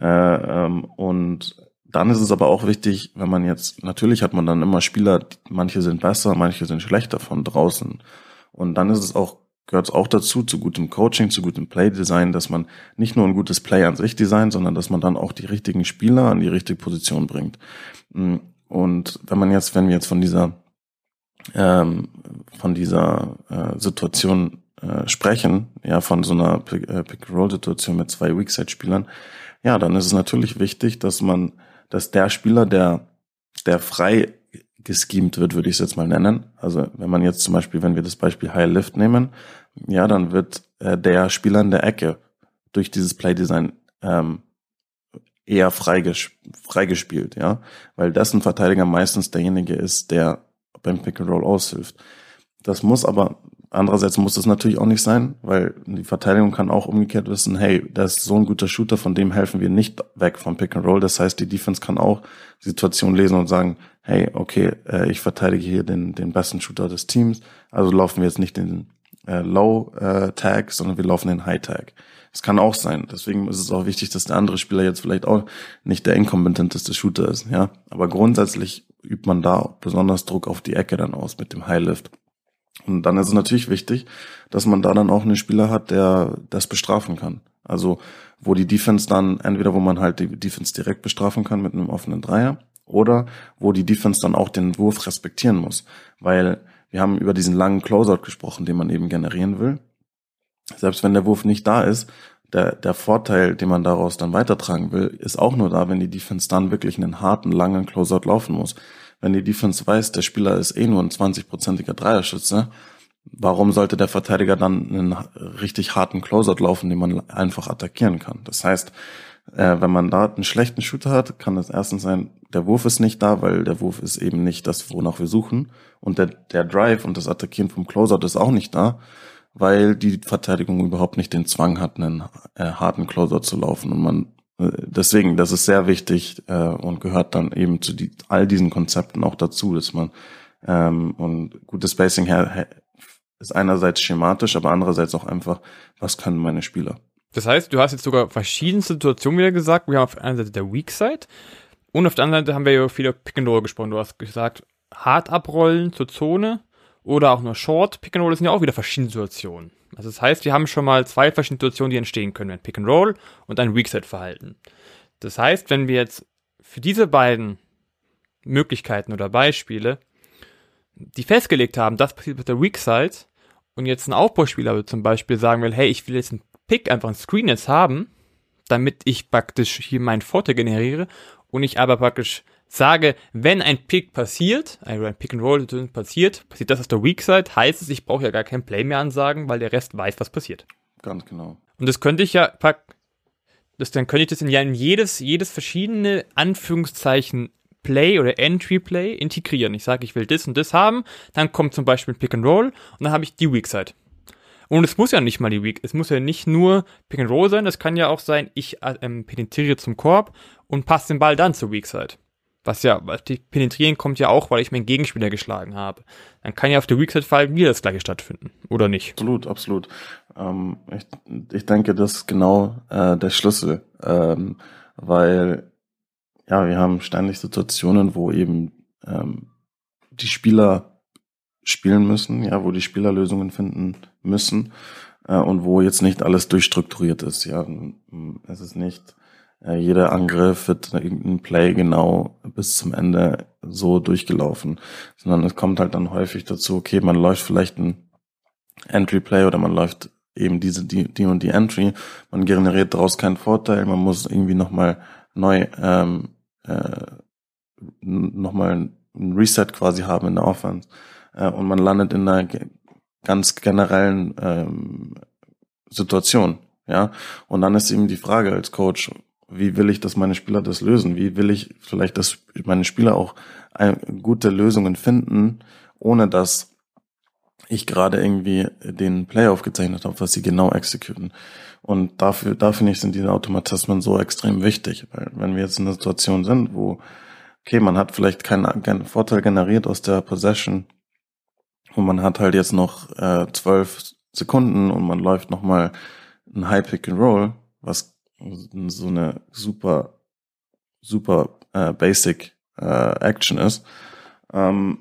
Äh, ähm, und dann ist es aber auch wichtig, wenn man jetzt, natürlich hat man dann immer Spieler, manche sind besser, manche sind schlechter von draußen. Und dann ist es auch, gehört es auch dazu, zu gutem Coaching, zu gutem Play-Design, dass man nicht nur ein gutes Play an sich designt, sondern dass man dann auch die richtigen Spieler an die richtige Position bringt. Und wenn man jetzt, wenn wir jetzt von dieser, ähm, von dieser äh, Situation äh, sprechen, ja, von so einer äh, Pick-and-Roll-Situation mit zwei Weakside-Spielern, ja, dann ist es natürlich wichtig, dass man dass der Spieler, der, der frei geschemt wird, würde ich es jetzt mal nennen. Also wenn man jetzt zum Beispiel, wenn wir das Beispiel High Lift nehmen, ja, dann wird äh, der Spieler in der Ecke durch dieses Playdesign ähm, eher freiges freigespielt, ja, weil dessen Verteidiger meistens derjenige ist, der beim Pick and Roll aushilft. Das muss aber Andererseits muss das natürlich auch nicht sein, weil die Verteidigung kann auch umgekehrt wissen, hey, das ist so ein guter Shooter, von dem helfen wir nicht weg vom Pick and Roll. Das heißt, die Defense kann auch die Situation lesen und sagen, hey, okay, äh, ich verteidige hier den, den besten Shooter des Teams, also laufen wir jetzt nicht den äh, Low äh, Tag, sondern wir laufen den High Tag. Das kann auch sein. Deswegen ist es auch wichtig, dass der andere Spieler jetzt vielleicht auch nicht der inkompetenteste Shooter ist, ja. Aber grundsätzlich übt man da besonders Druck auf die Ecke dann aus mit dem High Lift. Und dann ist es natürlich wichtig, dass man da dann auch einen Spieler hat, der das bestrafen kann. Also wo die Defense dann, entweder wo man halt die Defense direkt bestrafen kann mit einem offenen Dreier oder wo die Defense dann auch den Wurf respektieren muss. Weil wir haben über diesen langen Closeout gesprochen, den man eben generieren will. Selbst wenn der Wurf nicht da ist, der, der Vorteil, den man daraus dann weitertragen will, ist auch nur da, wenn die Defense dann wirklich einen harten, langen Closeout laufen muss wenn die Defense weiß, der Spieler ist eh nur ein 20-prozentiger Dreierschütze, warum sollte der Verteidiger dann einen richtig harten Closeout laufen, den man einfach attackieren kann? Das heißt, äh, wenn man da einen schlechten Shooter hat, kann das erstens sein, der Wurf ist nicht da, weil der Wurf ist eben nicht das, wonach wir suchen. Und der, der Drive und das Attackieren vom Closeout ist auch nicht da, weil die Verteidigung überhaupt nicht den Zwang hat, einen äh, harten Closeout zu laufen. Und man deswegen, das ist sehr wichtig äh, und gehört dann eben zu die, all diesen Konzepten auch dazu, dass man ähm, und gutes Spacing her, ist einerseits schematisch, aber andererseits auch einfach, was können meine Spieler. Das heißt, du hast jetzt sogar verschiedene Situationen wieder gesagt. Wir haben auf einer Seite der Weak Side, Und auf der anderen Seite haben wir ja viel über Pick and Roll gesprochen. Du hast gesagt, hart abrollen zur Zone oder auch nur Short Pick and Roll, sind ja auch wieder verschiedene Situationen. Also das heißt, wir haben schon mal zwei verschiedene Situationen, die entstehen können, ein Pick and Roll und ein Weakside-Verhalten. Das heißt, wenn wir jetzt für diese beiden Möglichkeiten oder Beispiele, die festgelegt haben, das passiert mit der Weakside und jetzt ein Aufbauspieler zum Beispiel sagen will, hey, ich will jetzt einen Pick, einfach ein Screen jetzt haben, damit ich praktisch hier meinen Vorteil generiere und ich aber praktisch sage, wenn ein Pick passiert, also ein Pick and Roll passiert, passiert das aus der Weak Side, heißt es, ich brauche ja gar kein Play mehr ansagen, weil der Rest weiß, was passiert. Ganz genau. Und das könnte ich ja, das, dann könnte ich das in, ja in jedes, jedes verschiedene Anführungszeichen Play oder Entry Play integrieren. Ich sage, ich will das und das haben, dann kommt zum Beispiel ein Pick and Roll und dann habe ich die Weak Side. Und es muss ja nicht mal die Weak, es muss ja nicht nur Pick and Roll sein, das kann ja auch sein, ich ähm, penetriere zum Korb und passe den Ball dann zur Weak Side. Was ja, die Penetrieren kommt ja auch, weil ich meinen Gegenspieler geschlagen habe. Dann kann ja auf der Weakside-Fall wieder das gleiche stattfinden, oder nicht? Absolut, absolut. Ähm, ich, ich denke, das ist genau äh, der Schlüssel, ähm, weil ja, wir haben ständig Situationen, wo eben ähm, die Spieler spielen müssen, ja, wo die Spieler Lösungen finden müssen äh, und wo jetzt nicht alles durchstrukturiert ist. Ja, es ist nicht äh, jeder Angriff wird irgendein Play genau bis zum Ende so durchgelaufen, sondern es kommt halt dann häufig dazu, okay, man läuft vielleicht ein Entry Play oder man läuft eben diese, die, die und die Entry, man generiert daraus keinen Vorteil, man muss irgendwie nochmal neu, ähm, äh, nochmal ein Reset quasi haben in der Offense. Äh, und man landet in einer ganz generellen ähm, Situation, ja, und dann ist eben die Frage als Coach, wie will ich, dass meine Spieler das lösen? Wie will ich vielleicht, dass meine Spieler auch gute Lösungen finden, ohne dass ich gerade irgendwie den Play aufgezeichnet habe, was sie genau exekuten. Und dafür, da finde ich, sind diese Automatismen so extrem wichtig. Weil wenn wir jetzt in einer Situation sind, wo, okay, man hat vielleicht keinen, keinen Vorteil generiert aus der Possession und man hat halt jetzt noch äh, zwölf Sekunden und man läuft nochmal ein High Pick and Roll, was so eine super, super äh, basic äh, Action ist. Ähm,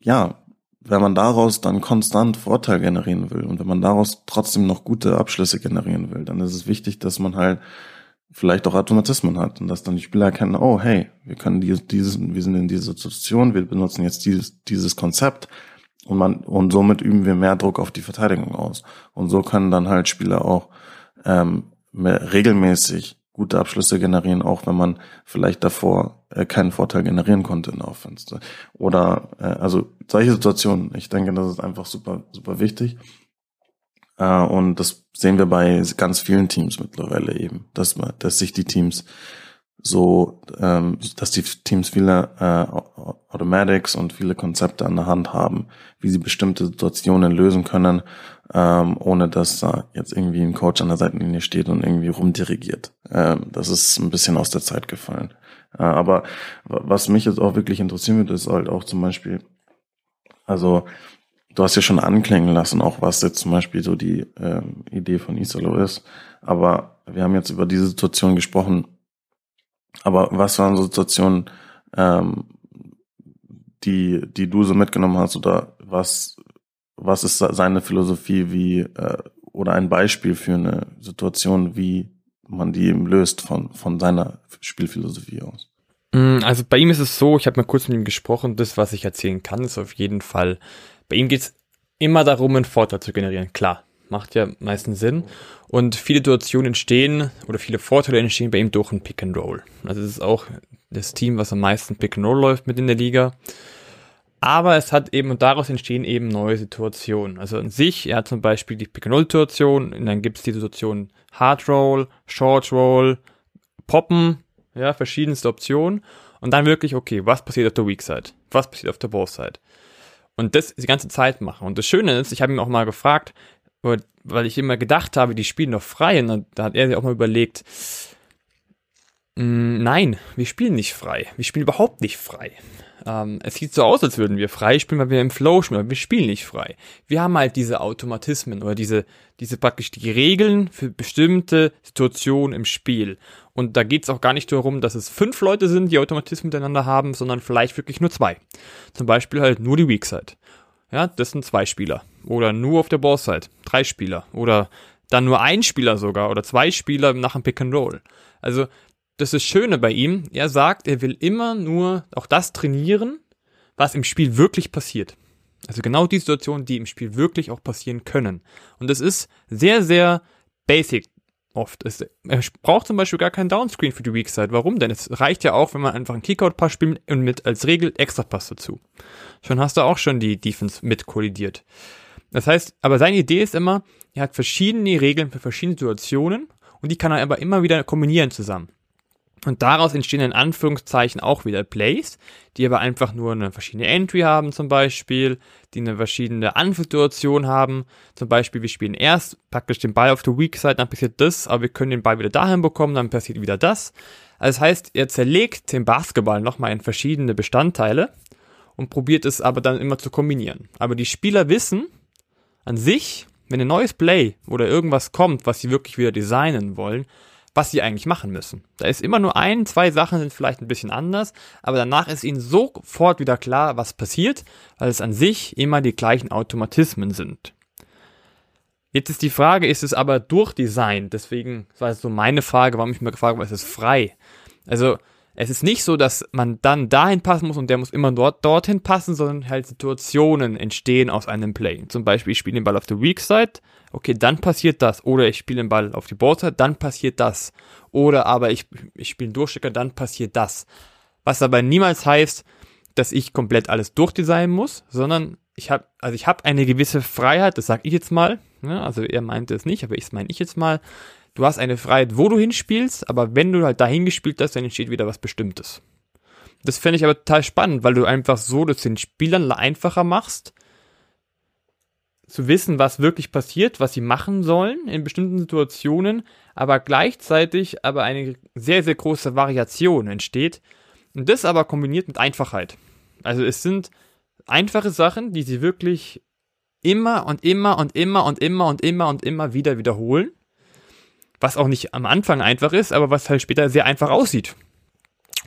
ja, wenn man daraus dann konstant Vorteil generieren will und wenn man daraus trotzdem noch gute Abschlüsse generieren will, dann ist es wichtig, dass man halt vielleicht auch Automatismen hat und dass dann die Spieler erkennen, oh hey, wir können dieses, dieses, wir sind in dieser Situation, wir benutzen jetzt dieses, dieses Konzept und man und somit üben wir mehr Druck auf die Verteidigung aus und so können dann halt Spieler auch ähm, regelmäßig gute Abschlüsse generieren, auch wenn man vielleicht davor äh, keinen Vorteil generieren konnte in der Offense. Oder äh, also solche Situationen, ich denke, das ist einfach super, super wichtig. Äh, und das sehen wir bei ganz vielen Teams mittlerweile eben, dass man, dass sich die Teams so, ähm, dass die Teams viele äh, Automatics und viele Konzepte an der Hand haben, wie sie bestimmte Situationen lösen können ähm, ohne dass da jetzt irgendwie ein Coach an der Seitenlinie steht und irgendwie rumdirigiert. Ähm, das ist ein bisschen aus der Zeit gefallen. Äh, aber was mich jetzt auch wirklich interessieren würde, ist halt auch zum Beispiel, also du hast ja schon anklingen lassen, auch was jetzt zum Beispiel so die ähm, Idee von Isolo ist. Aber wir haben jetzt über diese Situation gesprochen. Aber was waren so Situationen, ähm, die, die du so mitgenommen hast oder was was ist seine Philosophie, wie äh, oder ein Beispiel für eine Situation, wie man die eben löst von, von seiner Spielphilosophie aus? Mm, also bei ihm ist es so, ich habe mal kurz mit ihm gesprochen, das, was ich erzählen kann, ist auf jeden Fall, bei ihm geht es immer darum, einen Vorteil zu generieren. Klar, macht ja meistens Sinn. Und viele Situationen entstehen oder viele Vorteile entstehen bei ihm durch ein Pick and Roll. Also es ist auch das Team, was am meisten Pick and Roll läuft mit in der Liga. Aber es hat eben, und daraus entstehen eben neue Situationen. Also an sich, er hat zum Beispiel die Pick-and-Roll-Situation, und dann gibt es die Situation Hard Roll, Short Roll, Poppen, ja, verschiedenste Optionen. Und dann wirklich, okay, was passiert auf der Weak Side? Was passiert auf der Ball Side? Und das die ganze Zeit machen. Und das Schöne ist, ich habe ihn auch mal gefragt, weil ich immer gedacht habe, die spielen doch frei. Und da hat er sich auch mal überlegt, mm, nein, wir spielen nicht frei. Wir spielen überhaupt nicht frei. Ähm, es sieht so aus, als würden wir frei spielen, weil wir im Flow spielen, aber wir spielen nicht frei. Wir haben halt diese Automatismen oder diese, diese praktisch die Regeln für bestimmte Situationen im Spiel. Und da geht es auch gar nicht darum, dass es fünf Leute sind, die Automatismen miteinander haben, sondern vielleicht wirklich nur zwei. Zum Beispiel halt nur die Weak Side. Ja, das sind zwei Spieler. Oder nur auf der Ball Side, drei Spieler. Oder dann nur ein Spieler sogar oder zwei Spieler nach dem Pick and Roll. Also das ist Schöne bei ihm. Er sagt, er will immer nur auch das trainieren, was im Spiel wirklich passiert. Also genau die Situationen, die im Spiel wirklich auch passieren können. Und das ist sehr, sehr basic oft. Es, er braucht zum Beispiel gar keinen Downscreen für die Weak Side. Warum denn? Es reicht ja auch, wenn man einfach einen Kickout-Pass spielt und mit als Regel extra Pass dazu. Schon hast du auch schon die Defense mit kollidiert. Das heißt, aber seine Idee ist immer, er hat verschiedene Regeln für verschiedene Situationen und die kann er aber immer wieder kombinieren zusammen. Und daraus entstehen in Anführungszeichen auch wieder Plays, die aber einfach nur eine verschiedene Entry haben zum Beispiel, die eine verschiedene Anfangssituation haben. Zum Beispiel, wir spielen erst praktisch den Ball auf der Weak Side, dann passiert das, aber wir können den Ball wieder dahin bekommen, dann passiert wieder das. Also das heißt, er zerlegt den Basketball nochmal in verschiedene Bestandteile und probiert es aber dann immer zu kombinieren. Aber die Spieler wissen an sich, wenn ein neues Play oder irgendwas kommt, was sie wirklich wieder designen wollen, was sie eigentlich machen müssen. Da ist immer nur ein, zwei Sachen sind vielleicht ein bisschen anders, aber danach ist ihnen sofort wieder klar, was passiert, weil es an sich immer die gleichen Automatismen sind. Jetzt ist die Frage, ist es aber durchdesignt? Deswegen war es so meine Frage, warum ich mir gefragt habe, ist es frei? Also, es ist nicht so, dass man dann dahin passen muss und der muss immer dort dorthin passen, sondern halt Situationen entstehen aus einem Play. Zum Beispiel, ich spiele den Ball auf der Weak Side, okay, dann passiert das. Oder ich spiele den Ball auf die Boardside, dann passiert das. Oder aber ich, ich spiele einen Durchstecker, dann passiert das. Was aber niemals heißt, dass ich komplett alles durchdesignen muss, sondern ich habe, also ich habe eine gewisse Freiheit, das sage ich jetzt mal. Ne? Also er meinte es nicht, aber ich meine ich jetzt mal. Du hast eine Freiheit, wo du hinspielst, aber wenn du halt dahin gespielt hast, dann entsteht wieder was Bestimmtes. Das fände ich aber total spannend, weil du einfach so das den Spielern einfacher machst, zu wissen, was wirklich passiert, was sie machen sollen in bestimmten Situationen, aber gleichzeitig aber eine sehr, sehr große Variation entsteht. Und das aber kombiniert mit Einfachheit. Also es sind einfache Sachen, die sie wirklich immer und immer und immer und immer und immer und immer wieder wiederholen. Was auch nicht am Anfang einfach ist, aber was halt später sehr einfach aussieht.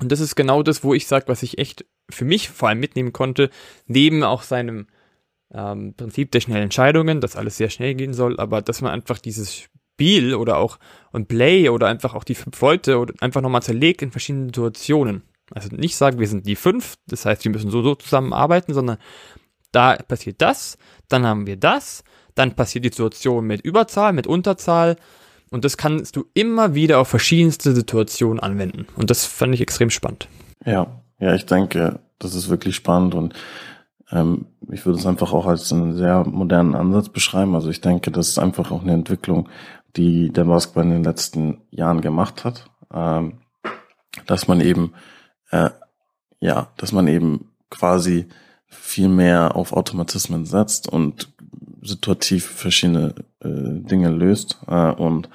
Und das ist genau das, wo ich sage, was ich echt für mich vor allem mitnehmen konnte, neben auch seinem ähm, Prinzip der schnellen Entscheidungen, dass alles sehr schnell gehen soll, aber dass man einfach dieses Spiel oder auch ein Play oder einfach auch die fünf Leute oder einfach nochmal zerlegt in verschiedenen Situationen. Also nicht sagen, wir sind die fünf, das heißt, wir müssen so, so zusammenarbeiten, sondern da passiert das, dann haben wir das, dann passiert die Situation mit Überzahl, mit Unterzahl und das kannst du immer wieder auf verschiedenste Situationen anwenden. Und das fand ich extrem spannend. Ja, ja, ich denke, das ist wirklich spannend und ähm, ich würde es einfach auch als einen sehr modernen Ansatz beschreiben. Also ich denke, das ist einfach auch eine Entwicklung, die der Basketball in den letzten Jahren gemacht hat, ähm, dass man eben, äh, ja, dass man eben quasi viel mehr auf Automatismen setzt und situativ verschiedene äh, Dinge löst äh, und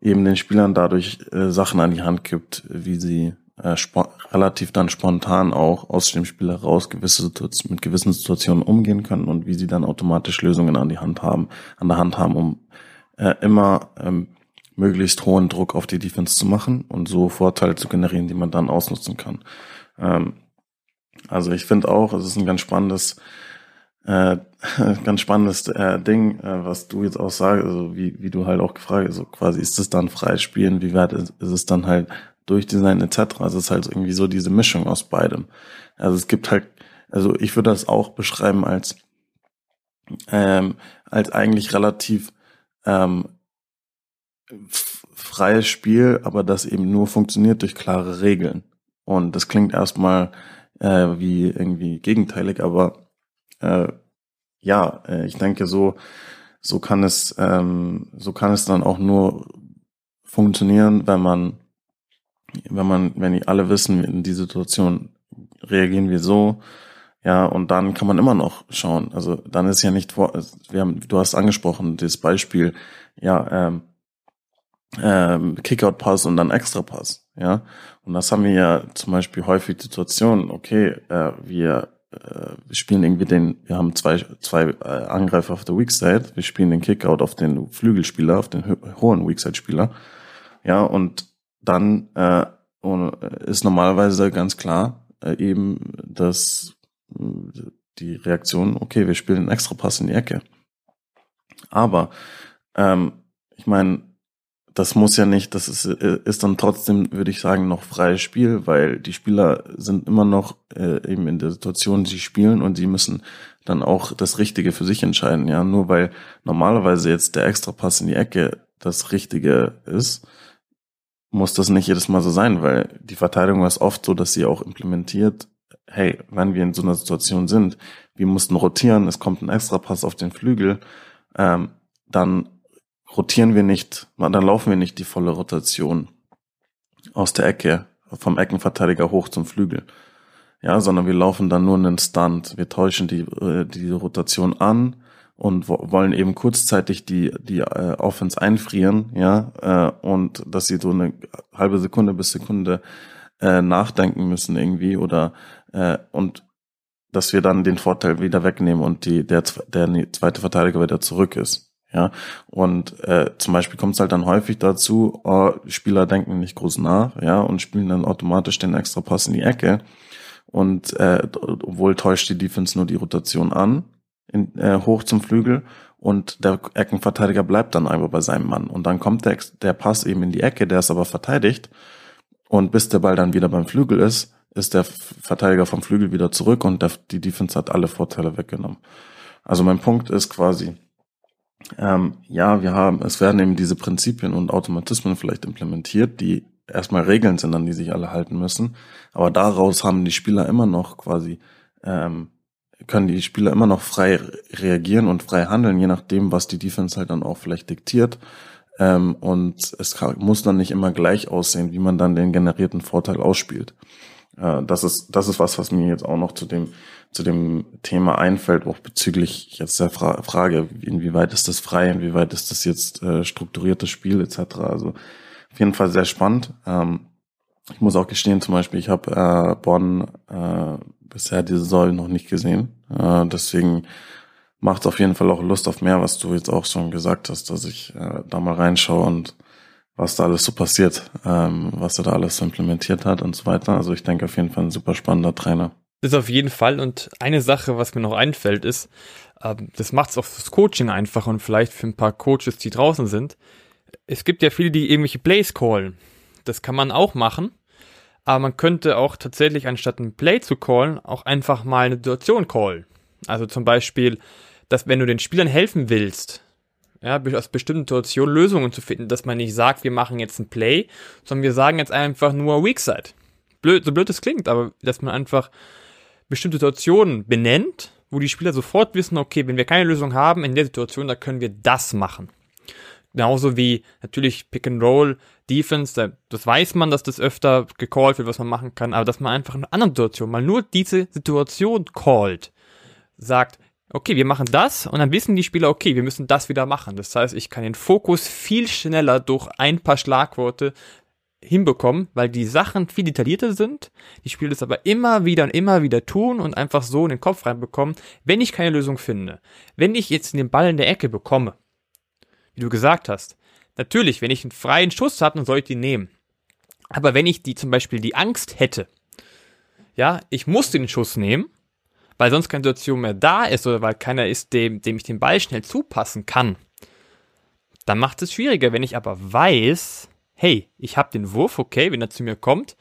eben den Spielern dadurch äh, Sachen an die Hand gibt, wie sie äh, relativ dann spontan auch aus dem Spiel heraus gewisse mit gewissen Situationen umgehen können und wie sie dann automatisch Lösungen an die Hand haben, an der Hand haben, um äh, immer ähm, möglichst hohen Druck auf die Defense zu machen und so Vorteile zu generieren, die man dann ausnutzen kann. Ähm, also ich finde auch, es ist ein ganz spannendes, äh, ganz spannendes äh, Ding, äh, was du jetzt auch sagst, also wie, wie du halt auch gefragt hast, also quasi ist es dann freies Spielen, wie weit ist, ist es dann halt Durchdesign etc. Also es ist halt irgendwie so diese Mischung aus beidem. Also es gibt halt, also ich würde das auch beschreiben als ähm, als eigentlich relativ ähm, freies Spiel, aber das eben nur funktioniert durch klare Regeln. Und das klingt erstmal äh, wie irgendwie gegenteilig, aber äh, ja, äh, ich denke so so kann es ähm, so kann es dann auch nur funktionieren, wenn man wenn man, wenn die alle wissen, in die Situation reagieren wir so, ja, und dann kann man immer noch schauen. Also dann ist ja nicht vor, wir haben, du hast angesprochen, das Beispiel, ja, ähm, ähm, Kickout-Pass und dann Extra-Pass, ja. Und das haben wir ja zum Beispiel häufig die Situation, okay, äh, wir, wir spielen irgendwie den, wir haben zwei, zwei äh, Angreifer auf der Weak Side, wir spielen den Kickout auf den Flügelspieler, auf den hohen Weak Side Spieler, ja, und dann äh, ist normalerweise ganz klar äh, eben, dass äh, die Reaktion, okay, wir spielen einen Extrapass in die Ecke. Aber ähm, ich meine, das muss ja nicht, das ist, äh, ist dann trotzdem, würde ich sagen, noch freies Spiel, weil die Spieler sind immer noch äh, eben in der Situation, sie spielen und sie müssen dann auch das Richtige für sich entscheiden. Ja, nur weil normalerweise jetzt der Extrapass in die Ecke das Richtige ist, muss das nicht jedes Mal so sein, weil die Verteidigung ist oft so, dass sie auch implementiert, hey, wenn wir in so einer Situation sind, wir mussten rotieren, es kommt ein Extrapass auf den Flügel, ähm, dann rotieren wir nicht, dann laufen wir nicht die volle Rotation aus der Ecke, vom Eckenverteidiger hoch zum Flügel. Ja, sondern wir laufen dann nur einen Stunt. Wir täuschen die, äh, die Rotation an und wollen eben kurzzeitig die, die äh, Offense einfrieren, ja, äh, und dass sie so eine halbe Sekunde bis Sekunde äh, nachdenken müssen irgendwie oder äh, und dass wir dann den Vorteil wieder wegnehmen und die, der, der zweite Verteidiger wieder zurück ist. Ja, und äh, zum Beispiel kommt es halt dann häufig dazu, oh, Spieler denken nicht groß nach, ja, und spielen dann automatisch den extra Pass in die Ecke. Und äh, obwohl täuscht die Defense nur die Rotation an, in, äh, hoch zum Flügel, und der Eckenverteidiger bleibt dann einfach bei seinem Mann. Und dann kommt der, der Pass eben in die Ecke, der ist aber verteidigt. Und bis der Ball dann wieder beim Flügel ist, ist der Verteidiger vom Flügel wieder zurück und der, die Defense hat alle Vorteile weggenommen. Also mein Punkt ist quasi, ähm, ja, wir haben, es werden eben diese Prinzipien und Automatismen vielleicht implementiert, die erstmal Regeln sind, an die sich alle halten müssen. Aber daraus haben die Spieler immer noch quasi, ähm, können die Spieler immer noch frei reagieren und frei handeln, je nachdem, was die Defense halt dann auch vielleicht diktiert. Ähm, und es kann, muss dann nicht immer gleich aussehen, wie man dann den generierten Vorteil ausspielt. Äh, das ist, das ist was, was mir jetzt auch noch zu dem zu dem Thema einfällt, auch bezüglich jetzt der Fra Frage, inwieweit ist das frei, inwieweit ist das jetzt äh, strukturiertes Spiel etc. Also auf jeden Fall sehr spannend. Ähm, ich muss auch gestehen, zum Beispiel, ich habe äh, Bonn äh, bisher diese Säule noch nicht gesehen. Äh, deswegen macht es auf jeden Fall auch Lust auf mehr, was du jetzt auch schon gesagt hast, dass ich äh, da mal reinschaue und was da alles so passiert, ähm, was er da alles so implementiert hat und so weiter. Also ich denke auf jeden Fall ein super spannender Trainer. Das auf jeden Fall. Und eine Sache, was mir noch einfällt, ist, äh, das macht es auch fürs Coaching einfach und vielleicht für ein paar Coaches, die draußen sind. Es gibt ja viele, die irgendwelche Plays callen. Das kann man auch machen. Aber man könnte auch tatsächlich, anstatt ein Play zu callen, auch einfach mal eine Situation callen. Also zum Beispiel, dass wenn du den Spielern helfen willst, ja, aus bestimmten Situationen Lösungen zu finden, dass man nicht sagt, wir machen jetzt ein Play, sondern wir sagen jetzt einfach nur Weak Side. Blöd, so blöd es klingt, aber dass man einfach bestimmte Situationen benennt, wo die Spieler sofort wissen, okay, wenn wir keine Lösung haben in der Situation, da können wir das machen. Genauso wie natürlich Pick and Roll, Defense, das weiß man, dass das öfter gecallt wird, was man machen kann, aber dass man einfach in einer anderen Situation mal nur diese Situation callt, sagt, okay, wir machen das und dann wissen die Spieler, okay, wir müssen das wieder machen. Das heißt, ich kann den Fokus viel schneller durch ein paar Schlagworte hinbekommen, weil die Sachen viel detaillierter sind. Die Spieler das aber immer wieder und immer wieder tun und einfach so in den Kopf reinbekommen, wenn ich keine Lösung finde. Wenn ich jetzt den Ball in der Ecke bekomme, wie du gesagt hast, natürlich, wenn ich einen freien Schuss habe, dann soll ich den nehmen. Aber wenn ich die zum Beispiel die Angst hätte, ja, ich muss den Schuss nehmen, weil sonst keine Situation mehr da ist oder weil keiner ist, dem, dem ich den Ball schnell zupassen kann, dann macht es schwieriger. Wenn ich aber weiß, hey, ich habe den Wurf, okay, wenn er zu mir kommt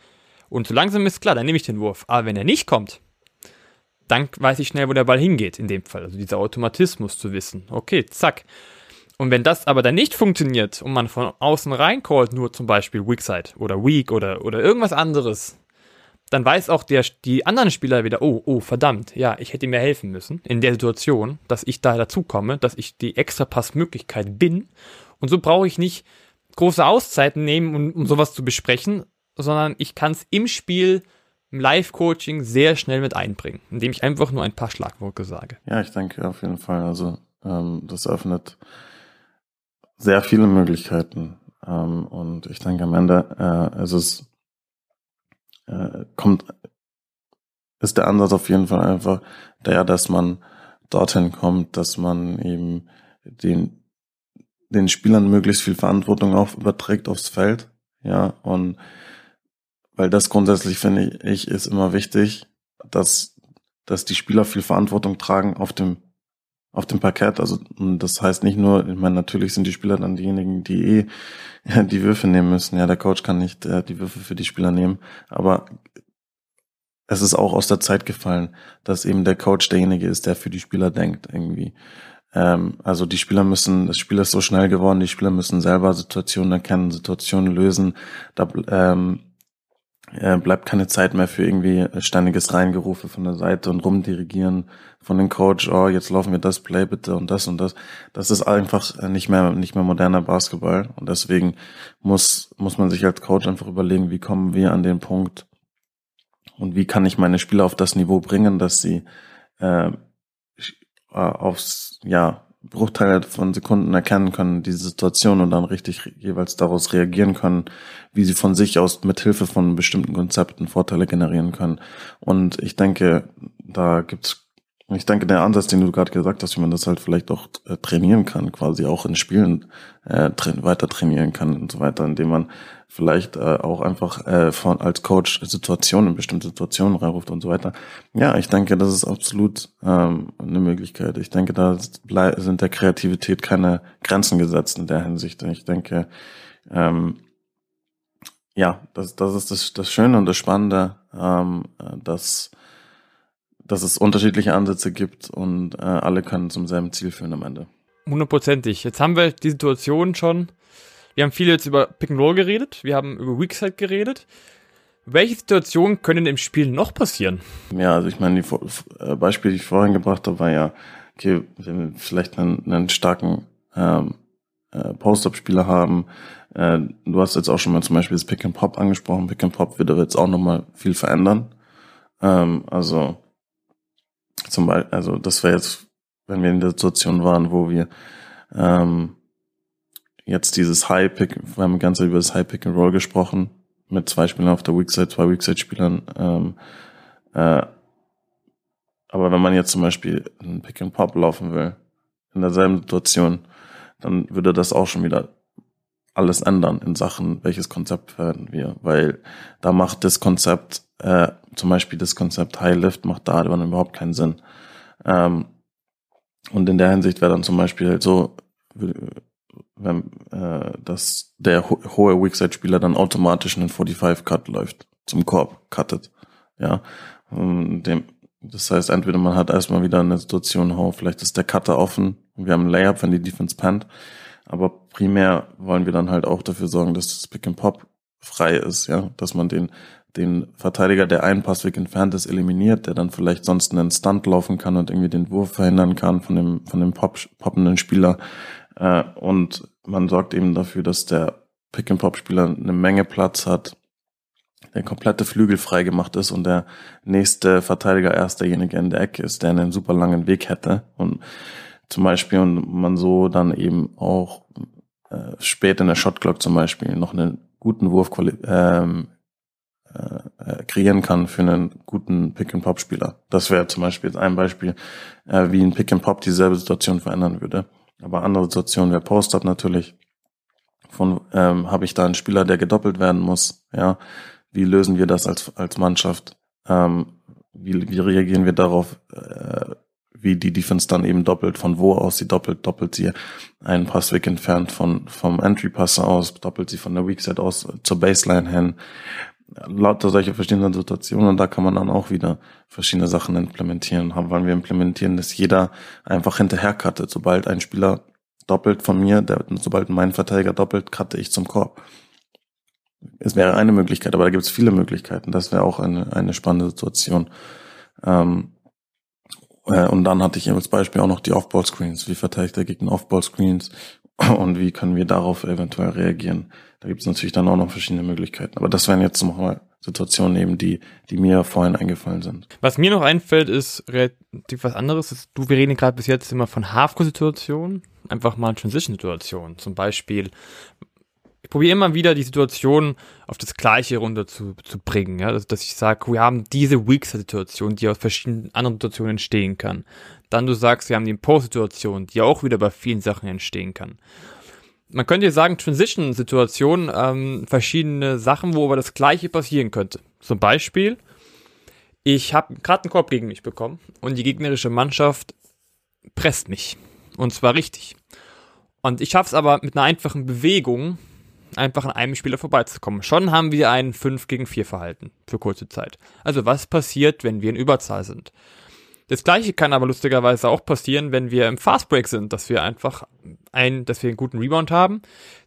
und so langsam ist klar, dann nehme ich den Wurf. Aber wenn er nicht kommt, dann weiß ich schnell, wo der Ball hingeht in dem Fall. Also dieser Automatismus zu wissen. Okay, zack. Und wenn das aber dann nicht funktioniert und man von außen reincallt, nur zum Beispiel Weak Side oder Weak oder, oder irgendwas anderes, dann weiß auch der, die anderen Spieler wieder, oh, oh, verdammt, ja, ich hätte mir helfen müssen in der Situation, dass ich da dazukomme, dass ich die extra Passmöglichkeit bin. Und so brauche ich nicht große Auszeiten nehmen, um, um sowas zu besprechen, sondern ich kann es im Spiel, im Live-Coaching sehr schnell mit einbringen, indem ich einfach nur ein paar Schlagworte sage. Ja, ich denke auf jeden Fall. Also ähm, das öffnet sehr viele Möglichkeiten. Ähm, und ich denke am Ende äh, es ist äh, kommt ist der Ansatz auf jeden Fall einfach der, dass man dorthin kommt, dass man eben den den Spielern möglichst viel Verantwortung auch überträgt aufs Feld. Ja, und weil das grundsätzlich finde ich ist immer wichtig, dass, dass die Spieler viel Verantwortung tragen auf dem, auf dem Parkett. Also, das heißt nicht nur, ich meine, natürlich sind die Spieler dann diejenigen, die eh die Würfe nehmen müssen. Ja, der Coach kann nicht äh, die Würfe für die Spieler nehmen, aber es ist auch aus der Zeit gefallen, dass eben der Coach derjenige ist, der für die Spieler denkt irgendwie. Ähm, also die Spieler müssen, das Spiel ist so schnell geworden, die Spieler müssen selber Situationen erkennen, Situationen lösen. Da ähm, äh, bleibt keine Zeit mehr für irgendwie ständiges Reingerufe von der Seite und rumdirigieren von dem Coach, oh, jetzt laufen wir das Play bitte und das und das. Das ist einfach nicht mehr, nicht mehr moderner Basketball. Und deswegen muss, muss man sich als Coach einfach überlegen, wie kommen wir an den Punkt und wie kann ich meine Spieler auf das Niveau bringen, dass sie äh, aufs, ja, Bruchteile von Sekunden erkennen können, diese Situation und dann richtig jeweils daraus reagieren können, wie sie von sich aus mit Hilfe von bestimmten Konzepten Vorteile generieren können. Und ich denke, da gibt's ich denke, der Ansatz, den du gerade gesagt hast, wie man das halt vielleicht auch äh, trainieren kann, quasi auch in Spielen äh, tra weiter trainieren kann und so weiter, indem man vielleicht äh, auch einfach äh, von als Coach Situationen, bestimmte Situationen reinruft und so weiter. Ja, ich denke, das ist absolut ähm, eine Möglichkeit. Ich denke, da sind der Kreativität keine Grenzen gesetzt in der Hinsicht. Ich denke, ähm, ja, das, das ist das, das Schöne und das Spannende, ähm, äh, dass dass es unterschiedliche Ansätze gibt und äh, alle können zum selben Ziel führen am Ende. Hundertprozentig. Jetzt haben wir die Situation schon. Wir haben viel jetzt über Pick and Roll geredet, wir haben über Weakside geredet. Welche Situationen können im Spiel noch passieren? Ja, also ich meine, die äh, Beispiele, die ich vorhin gebracht habe, war ja, okay, wenn wir vielleicht einen, einen starken ähm, äh, Post-Up-Spieler haben, äh, du hast jetzt auch schon mal zum Beispiel das Pick and Pop angesprochen. Pick and Pop wird aber jetzt auch nochmal viel verändern. Ähm, also zum Beispiel, also das wäre jetzt, wenn wir in der Situation waren, wo wir ähm, jetzt dieses High Pick, wir haben ganz über das High Pick and Roll gesprochen, mit zwei Spielern auf der Weakside, zwei Weakside-Spielern. Ähm, äh, aber wenn man jetzt zum Beispiel ein Pick and Pop laufen will, in derselben Situation, dann würde das auch schon wieder alles ändern in Sachen, welches Konzept verwenden wir, weil da macht das Konzept, äh, zum Beispiel das Konzept High Lift macht da dann überhaupt keinen Sinn. Ähm, und in der Hinsicht wäre dann zum Beispiel halt so, wenn, äh, dass der ho hohe Weakside-Spieler dann automatisch einen 45-Cut läuft, zum Korb cuttet. Ja. Und dem, das heißt, entweder man hat erstmal wieder eine Situation, oh, vielleicht ist der Cutter offen und wir haben ein Layup, wenn die Defense pennt. Aber primär wollen wir dann halt auch dafür sorgen, dass das Pick and Pop frei ist, ja, dass man den den Verteidiger, der einen Passweg entfernt ist, eliminiert, der dann vielleicht sonst einen Stunt laufen kann und irgendwie den Wurf verhindern kann von dem von dem Pop, poppenden Spieler. Äh, und man sorgt eben dafür, dass der Pick and Pop Spieler eine Menge Platz hat, der komplette Flügel frei gemacht ist und der nächste Verteidiger erst derjenige in der Ecke ist, der einen super langen Weg hätte und zum Beispiel und man so dann eben auch äh, spät in der Shotclock zum Beispiel noch einen guten Wurf ähm, äh, kreieren kann für einen guten Pick-and-Pop-Spieler. Das wäre zum Beispiel jetzt ein Beispiel, äh, wie ein Pick-and-Pop dieselbe Situation verändern würde. Aber andere Situationen wäre Post-Up natürlich. Von ähm, habe ich da einen Spieler, der gedoppelt werden muss, ja, wie lösen wir das als, als Mannschaft? Ähm, wie, wie reagieren wir darauf, äh, wie die Defense dann eben doppelt, von wo aus sie doppelt, doppelt sie einen Passweg entfernt von, vom Entry-Passer aus, doppelt sie von der Weakside aus zur Baseline hin. Lauter solche verschiedenen Situationen und da kann man dann auch wieder verschiedene Sachen implementieren. Haben wollen wir implementieren, dass jeder einfach hinterher cuttet. Sobald ein Spieler doppelt von mir, der, sobald mein Verteidiger doppelt, cutte ich zum Korb. Es wäre eine Möglichkeit, aber da gibt es viele Möglichkeiten. Das wäre auch eine, eine spannende Situation. Ähm, äh, und dann hatte ich als Beispiel auch noch die Off-Ball-Screens. Wie verteidigt der Gegner Off-Ball-Screens und wie können wir darauf eventuell reagieren? Da gibt es natürlich dann auch noch verschiedene Möglichkeiten. Aber das wären jetzt nochmal Situationen eben, die, die mir vorhin eingefallen sind. Was mir noch einfällt, ist relativ was anderes. Du, wir reden gerade bis jetzt immer von Halfcourt-Situationen, einfach mal Transition-Situationen. Zum Beispiel, ich probiere immer wieder die Situation auf das Gleiche runter zu, zu bringen. Ja? Dass, dass ich sage, wir haben diese Weak-Situation, die aus verschiedenen anderen Situationen entstehen kann. Dann du sagst, wir haben die Post-Situation, die auch wieder bei vielen Sachen entstehen kann. man könnte sagen, Transition-Situationen, ähm, verschiedene Sachen, wo aber das Gleiche passieren könnte. Zum Beispiel, ich habe gerade einen Korb gegen mich bekommen und die gegnerische Mannschaft presst mich. Und zwar richtig. Und ich schaffe es aber mit einer einfachen Bewegung, einfach an einem Spieler vorbeizukommen. Schon haben wir ein 5 gegen 4 Verhalten für kurze Zeit. Also was passiert, wenn wir in Überzahl sind? Das gleiche kann aber lustigerweise auch passieren, wenn wir im Fastbreak sind, dass wir einfach ein, dass wir einen guten Rebound haben.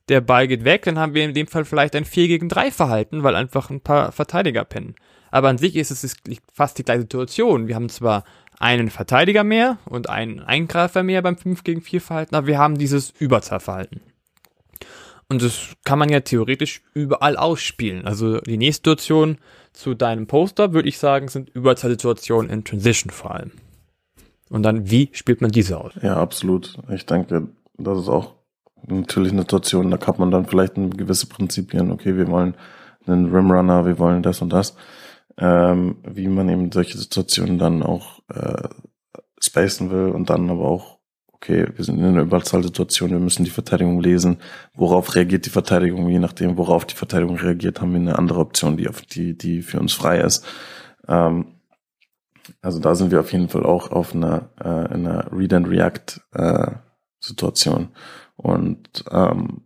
Der Ball geht weg, dann haben wir in dem Fall vielleicht ein 4 gegen 3 Verhalten, weil einfach ein paar Verteidiger pennen. Aber an sich ist es fast die gleiche Situation. Wir haben zwar einen Verteidiger mehr und einen Eingreifer mehr beim 5 gegen 4 Verhalten, aber wir haben dieses Überzahlverhalten. Und das kann man ja theoretisch überall ausspielen. Also die nächste Situation zu deinem Poster, würde ich sagen, sind Überzahlsituationen in Transition vor allem. Und dann, wie spielt man diese aus? Ja, absolut. Ich denke, das ist auch natürlich eine Situation, da kann man dann vielleicht gewisse Prinzipien, okay, wir wollen einen Rimrunner, wir wollen das und das, ähm, wie man eben solche Situationen dann auch äh, spacen will und dann aber auch okay, wir sind in einer Überzahlsituation, wir müssen die Verteidigung lesen. Worauf reagiert die Verteidigung? Je nachdem, worauf die Verteidigung reagiert, haben wir eine andere Option, die auf die, die für uns frei ist. Ähm, also da sind wir auf jeden Fall auch auf einer, äh, in einer Read and React äh, Situation. Und ähm,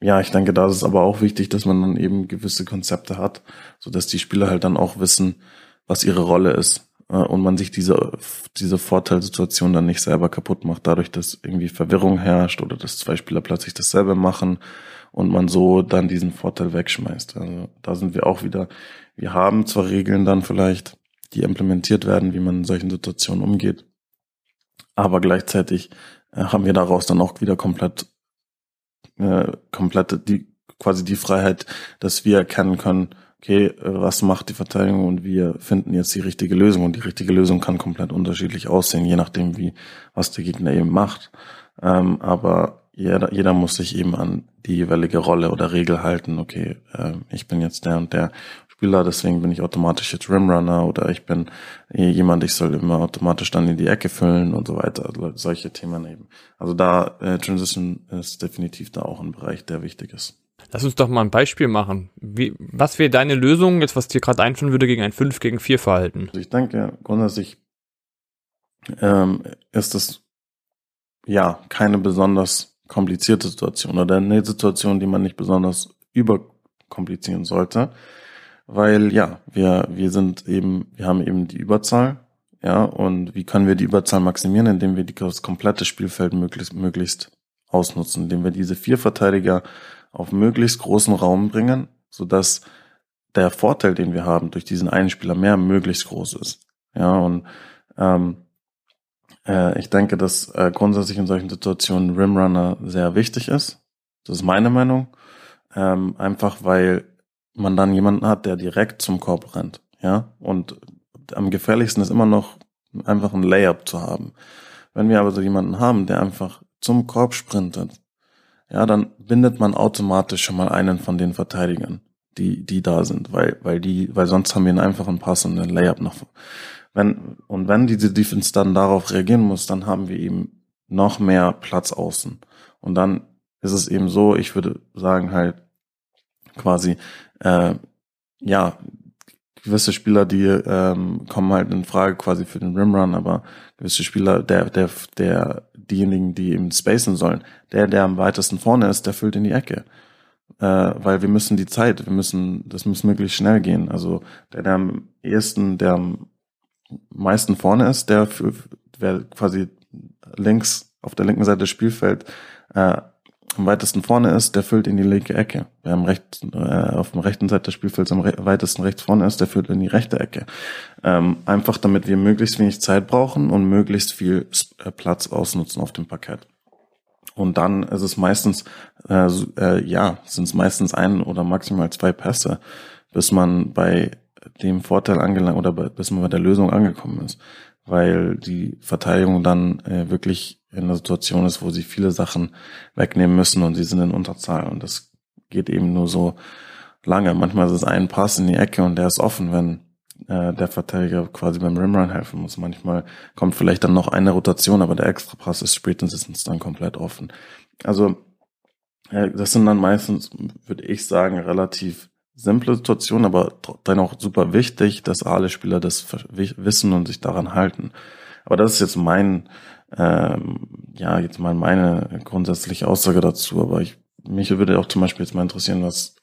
ja, ich denke, da ist es aber auch wichtig, dass man dann eben gewisse Konzepte hat, so dass die Spieler halt dann auch wissen, was ihre Rolle ist. Äh, und man sich diese, diese Vorteilsituation dann nicht selber kaputt macht, dadurch, dass irgendwie Verwirrung herrscht oder dass zwei Spieler plötzlich dasselbe machen und man so dann diesen Vorteil wegschmeißt. Also da sind wir auch wieder, wir haben zwar Regeln dann vielleicht, die implementiert werden, wie man in solchen Situationen umgeht, aber gleichzeitig äh, haben wir daraus dann auch wieder komplett, äh, komplett die, quasi die Freiheit, dass wir erkennen können, okay, äh, was macht die Verteidigung und wir finden jetzt die richtige Lösung und die richtige Lösung kann komplett unterschiedlich aussehen, je nachdem wie, was der Gegner eben macht. Ähm, aber jeder, jeder muss sich eben an die jeweilige Rolle oder Regel halten, okay, äh, ich bin jetzt der und der Spieler, deswegen bin ich automatisch jetzt Rimrunner oder ich bin jemand, ich soll immer automatisch dann in die Ecke füllen und so weiter, also solche Themen eben. Also da, äh, Transition ist definitiv da auch ein Bereich, der wichtig ist. Lass uns doch mal ein Beispiel machen. Wie, was wäre deine Lösung, jetzt was dir gerade einfallen würde, gegen ein 5 gegen 4 Verhalten? Also ich denke, grundsätzlich ähm, ist es ja keine besonders komplizierte Situation oder eine Situation, die man nicht besonders überkomplizieren sollte. Weil ja, wir, wir sind eben, wir haben eben die Überzahl, ja, und wie können wir die Überzahl maximieren, indem wir das komplette Spielfeld möglichst, möglichst ausnutzen, indem wir diese vier Verteidiger auf möglichst großen Raum bringen, so dass der Vorteil, den wir haben durch diesen einen Spieler mehr, möglichst groß ist. Ja, und ähm, äh, ich denke, dass äh, grundsätzlich in solchen Situationen Rimrunner sehr wichtig ist. Das ist meine Meinung. Ähm, einfach weil man dann jemanden hat, der direkt zum Korb rennt. Ja, und am gefährlichsten ist immer noch einfach ein Layup zu haben. Wenn wir aber so jemanden haben, der einfach zum Korb sprintet, ja, dann bindet man automatisch schon mal einen von den Verteidigern, die, die da sind, weil, weil die, weil sonst haben wir einen einfachen Pass und einen Layup noch. Wenn, und wenn diese Defense dann darauf reagieren muss, dann haben wir eben noch mehr Platz außen. Und dann ist es eben so, ich würde sagen halt quasi, äh, ja, gewisse Spieler, die ähm, kommen halt in Frage quasi für den Rimrun, aber gewisse Spieler, der, der, der, diejenigen, die eben spacen sollen, der, der am weitesten vorne ist, der füllt in die Ecke. Äh, weil wir müssen die Zeit, wir müssen, das muss möglichst schnell gehen. Also der, der am ehesten, der am meisten vorne ist, der für, wer quasi links auf der linken Seite des Spielfelds äh, am weitesten vorne ist, der füllt in die linke Ecke. Wer am recht, äh, auf der rechten Seite des Spielfelds am weitesten rechts vorne ist, der füllt in die rechte Ecke. Ähm, einfach damit wir möglichst wenig Zeit brauchen und möglichst viel äh, Platz ausnutzen auf dem Parkett. Und dann ist es meistens, äh, äh, ja, sind es meistens ein oder maximal zwei Pässe, bis man bei dem Vorteil angelangt oder bis man bei der Lösung angekommen ist. Weil die Verteidigung dann äh, wirklich in einer Situation ist, wo sie viele Sachen wegnehmen müssen und sie sind in Unterzahl. Und das geht eben nur so lange. Manchmal ist es ein Pass in die Ecke und der ist offen, wenn äh, der Verteidiger quasi beim Rimrun helfen muss. Manchmal kommt vielleicht dann noch eine Rotation, aber der Extra Pass ist spätestens dann komplett offen. Also Das sind dann meistens, würde ich sagen, relativ simple Situationen, aber dennoch super wichtig, dass alle Spieler das wissen und sich daran halten. Aber das ist jetzt mein, ähm, ja, jetzt mal meine grundsätzliche Aussage dazu. Aber ich, mich würde auch zum Beispiel jetzt mal interessieren, was,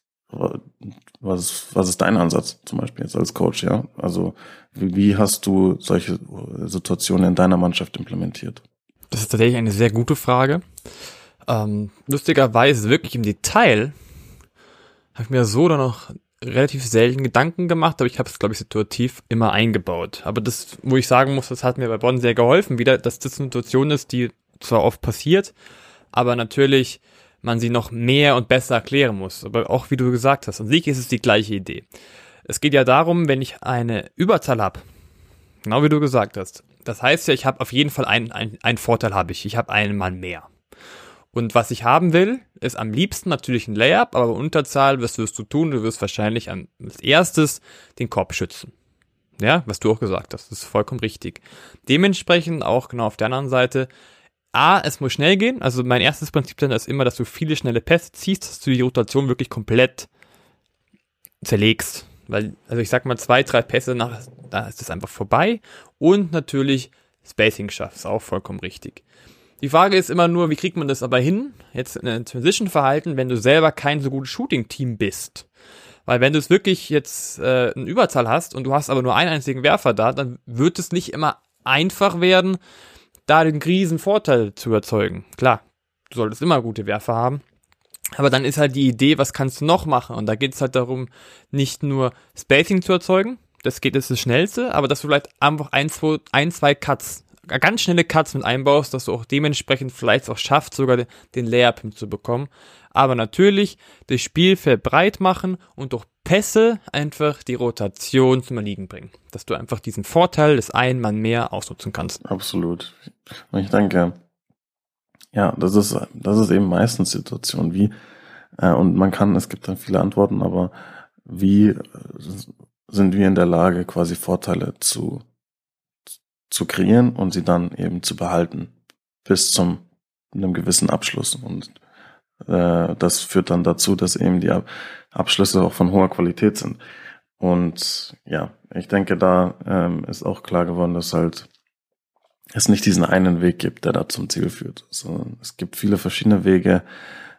was, was ist dein Ansatz zum Beispiel jetzt als Coach, ja? Also, wie, wie hast du solche Situationen in deiner Mannschaft implementiert? Das ist tatsächlich eine sehr gute Frage. Ähm, lustigerweise wirklich im Detail habe ich mir so oder noch relativ selten Gedanken gemacht, aber ich habe es, glaube ich, situativ immer eingebaut. Aber das, wo ich sagen muss, das hat mir bei Bonn sehr geholfen, wieder, dass das eine Situation ist, die zwar oft passiert, aber natürlich man sie noch mehr und besser erklären muss. Aber auch wie du gesagt hast, an sich ist es die gleiche Idee. Es geht ja darum, wenn ich eine Überzahl habe, genau wie du gesagt hast. Das heißt ja, ich habe auf jeden Fall einen, einen, einen Vorteil habe ich. Ich habe einen Mann mehr. Und was ich haben will, ist am liebsten natürlich ein Layup, aber Unterzahl, was wirst du tun? Du wirst wahrscheinlich als erstes den Korb schützen. Ja, was du auch gesagt hast, das ist vollkommen richtig. Dementsprechend auch genau auf der anderen Seite, A, es muss schnell gehen. Also mein erstes Prinzip dann ist immer, dass du viele schnelle Pässe ziehst, dass du die Rotation wirklich komplett zerlegst. Weil, also ich sag mal, zwei, drei Pässe nach, da ist es einfach vorbei. Und natürlich Spacing schaffst, auch vollkommen richtig. Die Frage ist immer nur, wie kriegt man das aber hin, jetzt in einem Transition-Verhalten, wenn du selber kein so gutes Shooting-Team bist? Weil wenn du es wirklich jetzt äh, eine Überzahl hast und du hast aber nur einen einzigen Werfer da, dann wird es nicht immer einfach werden, da den riesen Vorteil zu erzeugen. Klar, du solltest immer gute Werfer haben. Aber dann ist halt die Idee, was kannst du noch machen? Und da geht es halt darum, nicht nur Spacing zu erzeugen, das geht jetzt das Schnellste, aber dass du vielleicht einfach ein, zwei, ein, zwei Cuts ganz schnelle Cuts mit einbaust, dass du auch dementsprechend vielleicht auch schaffst, sogar den Layup hinzubekommen. Aber natürlich das Spielfeld breit machen und durch Pässe einfach die Rotation zum Erliegen bringen. Dass du einfach diesen Vorteil des einen Mann mehr ausnutzen kannst. Absolut. Ich denke, ja, das ist, das ist eben meistens Situation, wie, äh, und man kann, es gibt dann viele Antworten, aber wie sind wir in der Lage, quasi Vorteile zu zu kreieren und sie dann eben zu behalten bis zum einem gewissen Abschluss. Und äh, das führt dann dazu, dass eben die Abschlüsse auch von hoher Qualität sind. Und ja, ich denke, da ähm, ist auch klar geworden, dass halt es nicht diesen einen Weg gibt, der da zum Ziel führt. Also, es gibt viele verschiedene Wege,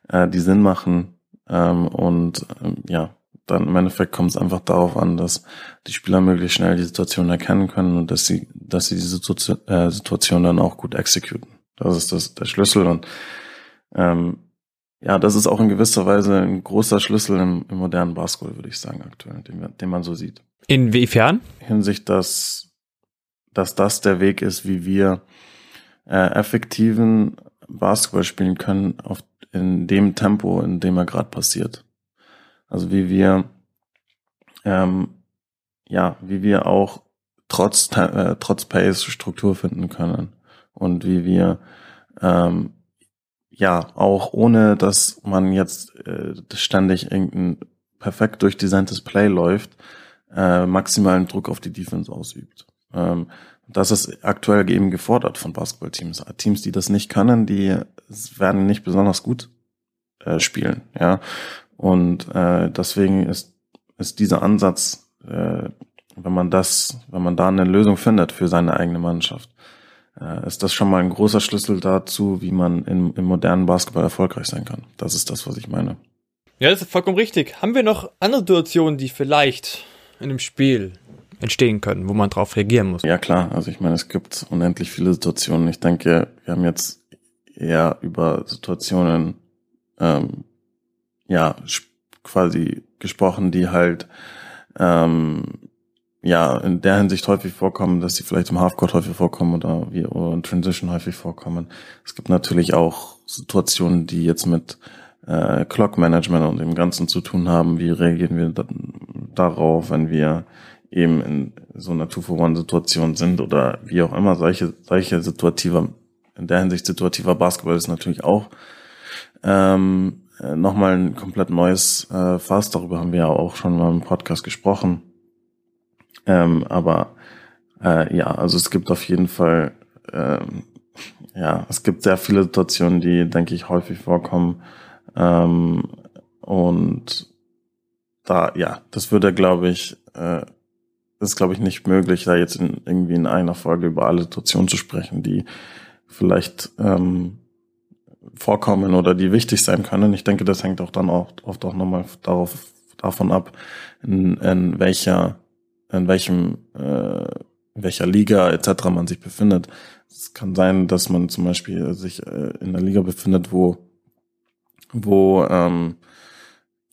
äh, die Sinn machen. Ähm, und ähm, ja, dann im Endeffekt kommt es einfach darauf an, dass die Spieler möglichst schnell die Situation erkennen können und dass sie, dass sie diese Situation, äh, Situation dann auch gut exekuten. Das ist das, der Schlüssel und ähm, ja, das ist auch in gewisser Weise ein großer Schlüssel im, im modernen Basketball, würde ich sagen, aktuell, den, den man so sieht. Inwiefern? Hinsicht, dass, dass das der Weg ist, wie wir äh, effektiven Basketball spielen können auf, in dem Tempo, in dem er gerade passiert. Also wie wir, ähm, ja, wie wir auch trotz, äh, trotz Pace Struktur finden können und wie wir, ähm, ja, auch ohne, dass man jetzt äh, ständig irgendein perfekt durchdesigntes Play läuft, äh, maximalen Druck auf die Defense ausübt. Ähm, das ist aktuell eben gefordert von Basketballteams. Teams, die das nicht können, die werden nicht besonders gut äh, spielen. Ja, und äh, deswegen ist, ist dieser Ansatz, äh, wenn man das, wenn man da eine Lösung findet für seine eigene Mannschaft, äh, ist das schon mal ein großer Schlüssel dazu, wie man im, im modernen Basketball erfolgreich sein kann. Das ist das, was ich meine. Ja, das ist vollkommen richtig. Haben wir noch andere Situationen, die vielleicht in einem Spiel entstehen können, wo man drauf reagieren muss? Ja, klar. Also ich meine, es gibt unendlich viele Situationen. Ich denke, wir haben jetzt eher über Situationen ähm, ja, quasi gesprochen, die halt ähm, ja in der Hinsicht häufig vorkommen, dass sie vielleicht im Halfcourt häufig vorkommen oder wie oder in Transition häufig vorkommen. Es gibt natürlich auch Situationen, die jetzt mit äh, Clock Management und dem Ganzen zu tun haben. Wie reagieren wir da, darauf, wenn wir eben in so einer Two-for-One-Situation sind oder wie auch immer, solche, solche situativer, in der Hinsicht situativer Basketball ist natürlich auch ähm, äh, nochmal ein komplett neues äh, Fass. Darüber haben wir ja auch schon mal im Podcast gesprochen. Ähm, aber äh, ja, also es gibt auf jeden Fall, ähm, ja, es gibt sehr viele Situationen, die, denke ich, häufig vorkommen, Ähm, und da, ja, das würde, glaube ich, äh, ist, glaube ich, nicht möglich, da jetzt in, irgendwie in einer Folge über alle Situationen zu sprechen, die vielleicht ähm, vorkommen oder die wichtig sein können. Ich denke, das hängt auch dann auch oft auch nochmal darauf, davon ab, in, in welcher, in welchem, äh, in welcher Liga etc. man sich befindet. Es kann sein, dass man zum Beispiel sich äh, in einer Liga befindet, wo, wo ähm,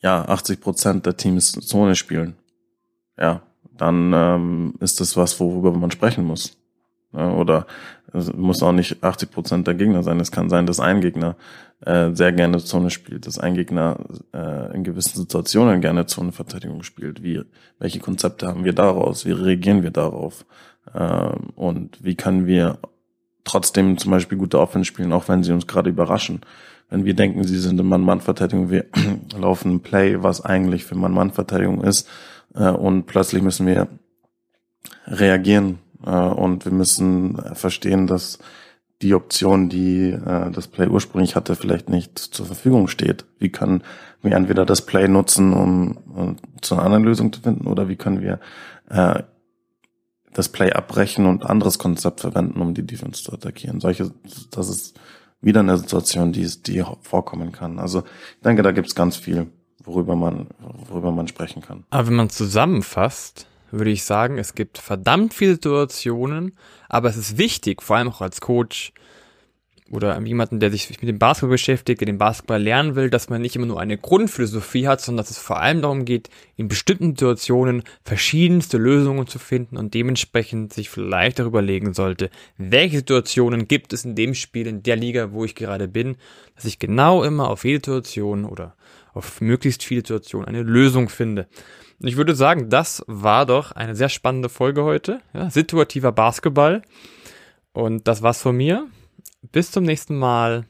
ja 80 Prozent der Teams Zone spielen. Ja, dann ähm, ist das was, worüber man sprechen muss. Ja, oder es muss auch nicht 80 Prozent der Gegner sein. Es kann sein, dass ein Gegner äh, sehr gerne Zone spielt, dass ein Gegner äh, in gewissen Situationen gerne Zonenverteidigung spielt. Wie, welche Konzepte haben wir daraus? Wie reagieren wir darauf? Ähm, und wie können wir trotzdem zum Beispiel gute Offense spielen, auch wenn sie uns gerade überraschen? Wenn wir denken, sie sind in Mann-Mann-Verteidigung, wir laufen ein Play, was eigentlich für Mann-Mann-Verteidigung ist, äh, und plötzlich müssen wir reagieren und wir müssen verstehen, dass die Option, die äh, das Play ursprünglich hatte, vielleicht nicht zur Verfügung steht. Wie können wir entweder das Play nutzen, um, zu einer anderen Lösung zu finden, oder wie können wir äh, das Play abbrechen und anderes Konzept verwenden, um die Defense zu attackieren. Solche, das ist wieder eine Situation, die, die vorkommen kann. Also ich denke, da gibt es ganz viel, worüber man, worüber man sprechen kann. Aber wenn man zusammenfasst, würde ich sagen, es gibt verdammt viele Situationen, aber es ist wichtig, vor allem auch als Coach oder jemanden, der sich mit dem Basketball beschäftigt, der den Basketball lernen will, dass man nicht immer nur eine Grundphilosophie hat, sondern dass es vor allem darum geht, in bestimmten Situationen verschiedenste Lösungen zu finden und dementsprechend sich vielleicht darüber legen sollte, welche Situationen gibt es in dem Spiel, in der Liga, wo ich gerade bin, dass ich genau immer auf jede Situation oder auf möglichst viele Situationen eine Lösung finde. Und ich würde sagen, das war doch eine sehr spannende Folge heute. Ja, situativer Basketball. Und das war's von mir. Bis zum nächsten Mal.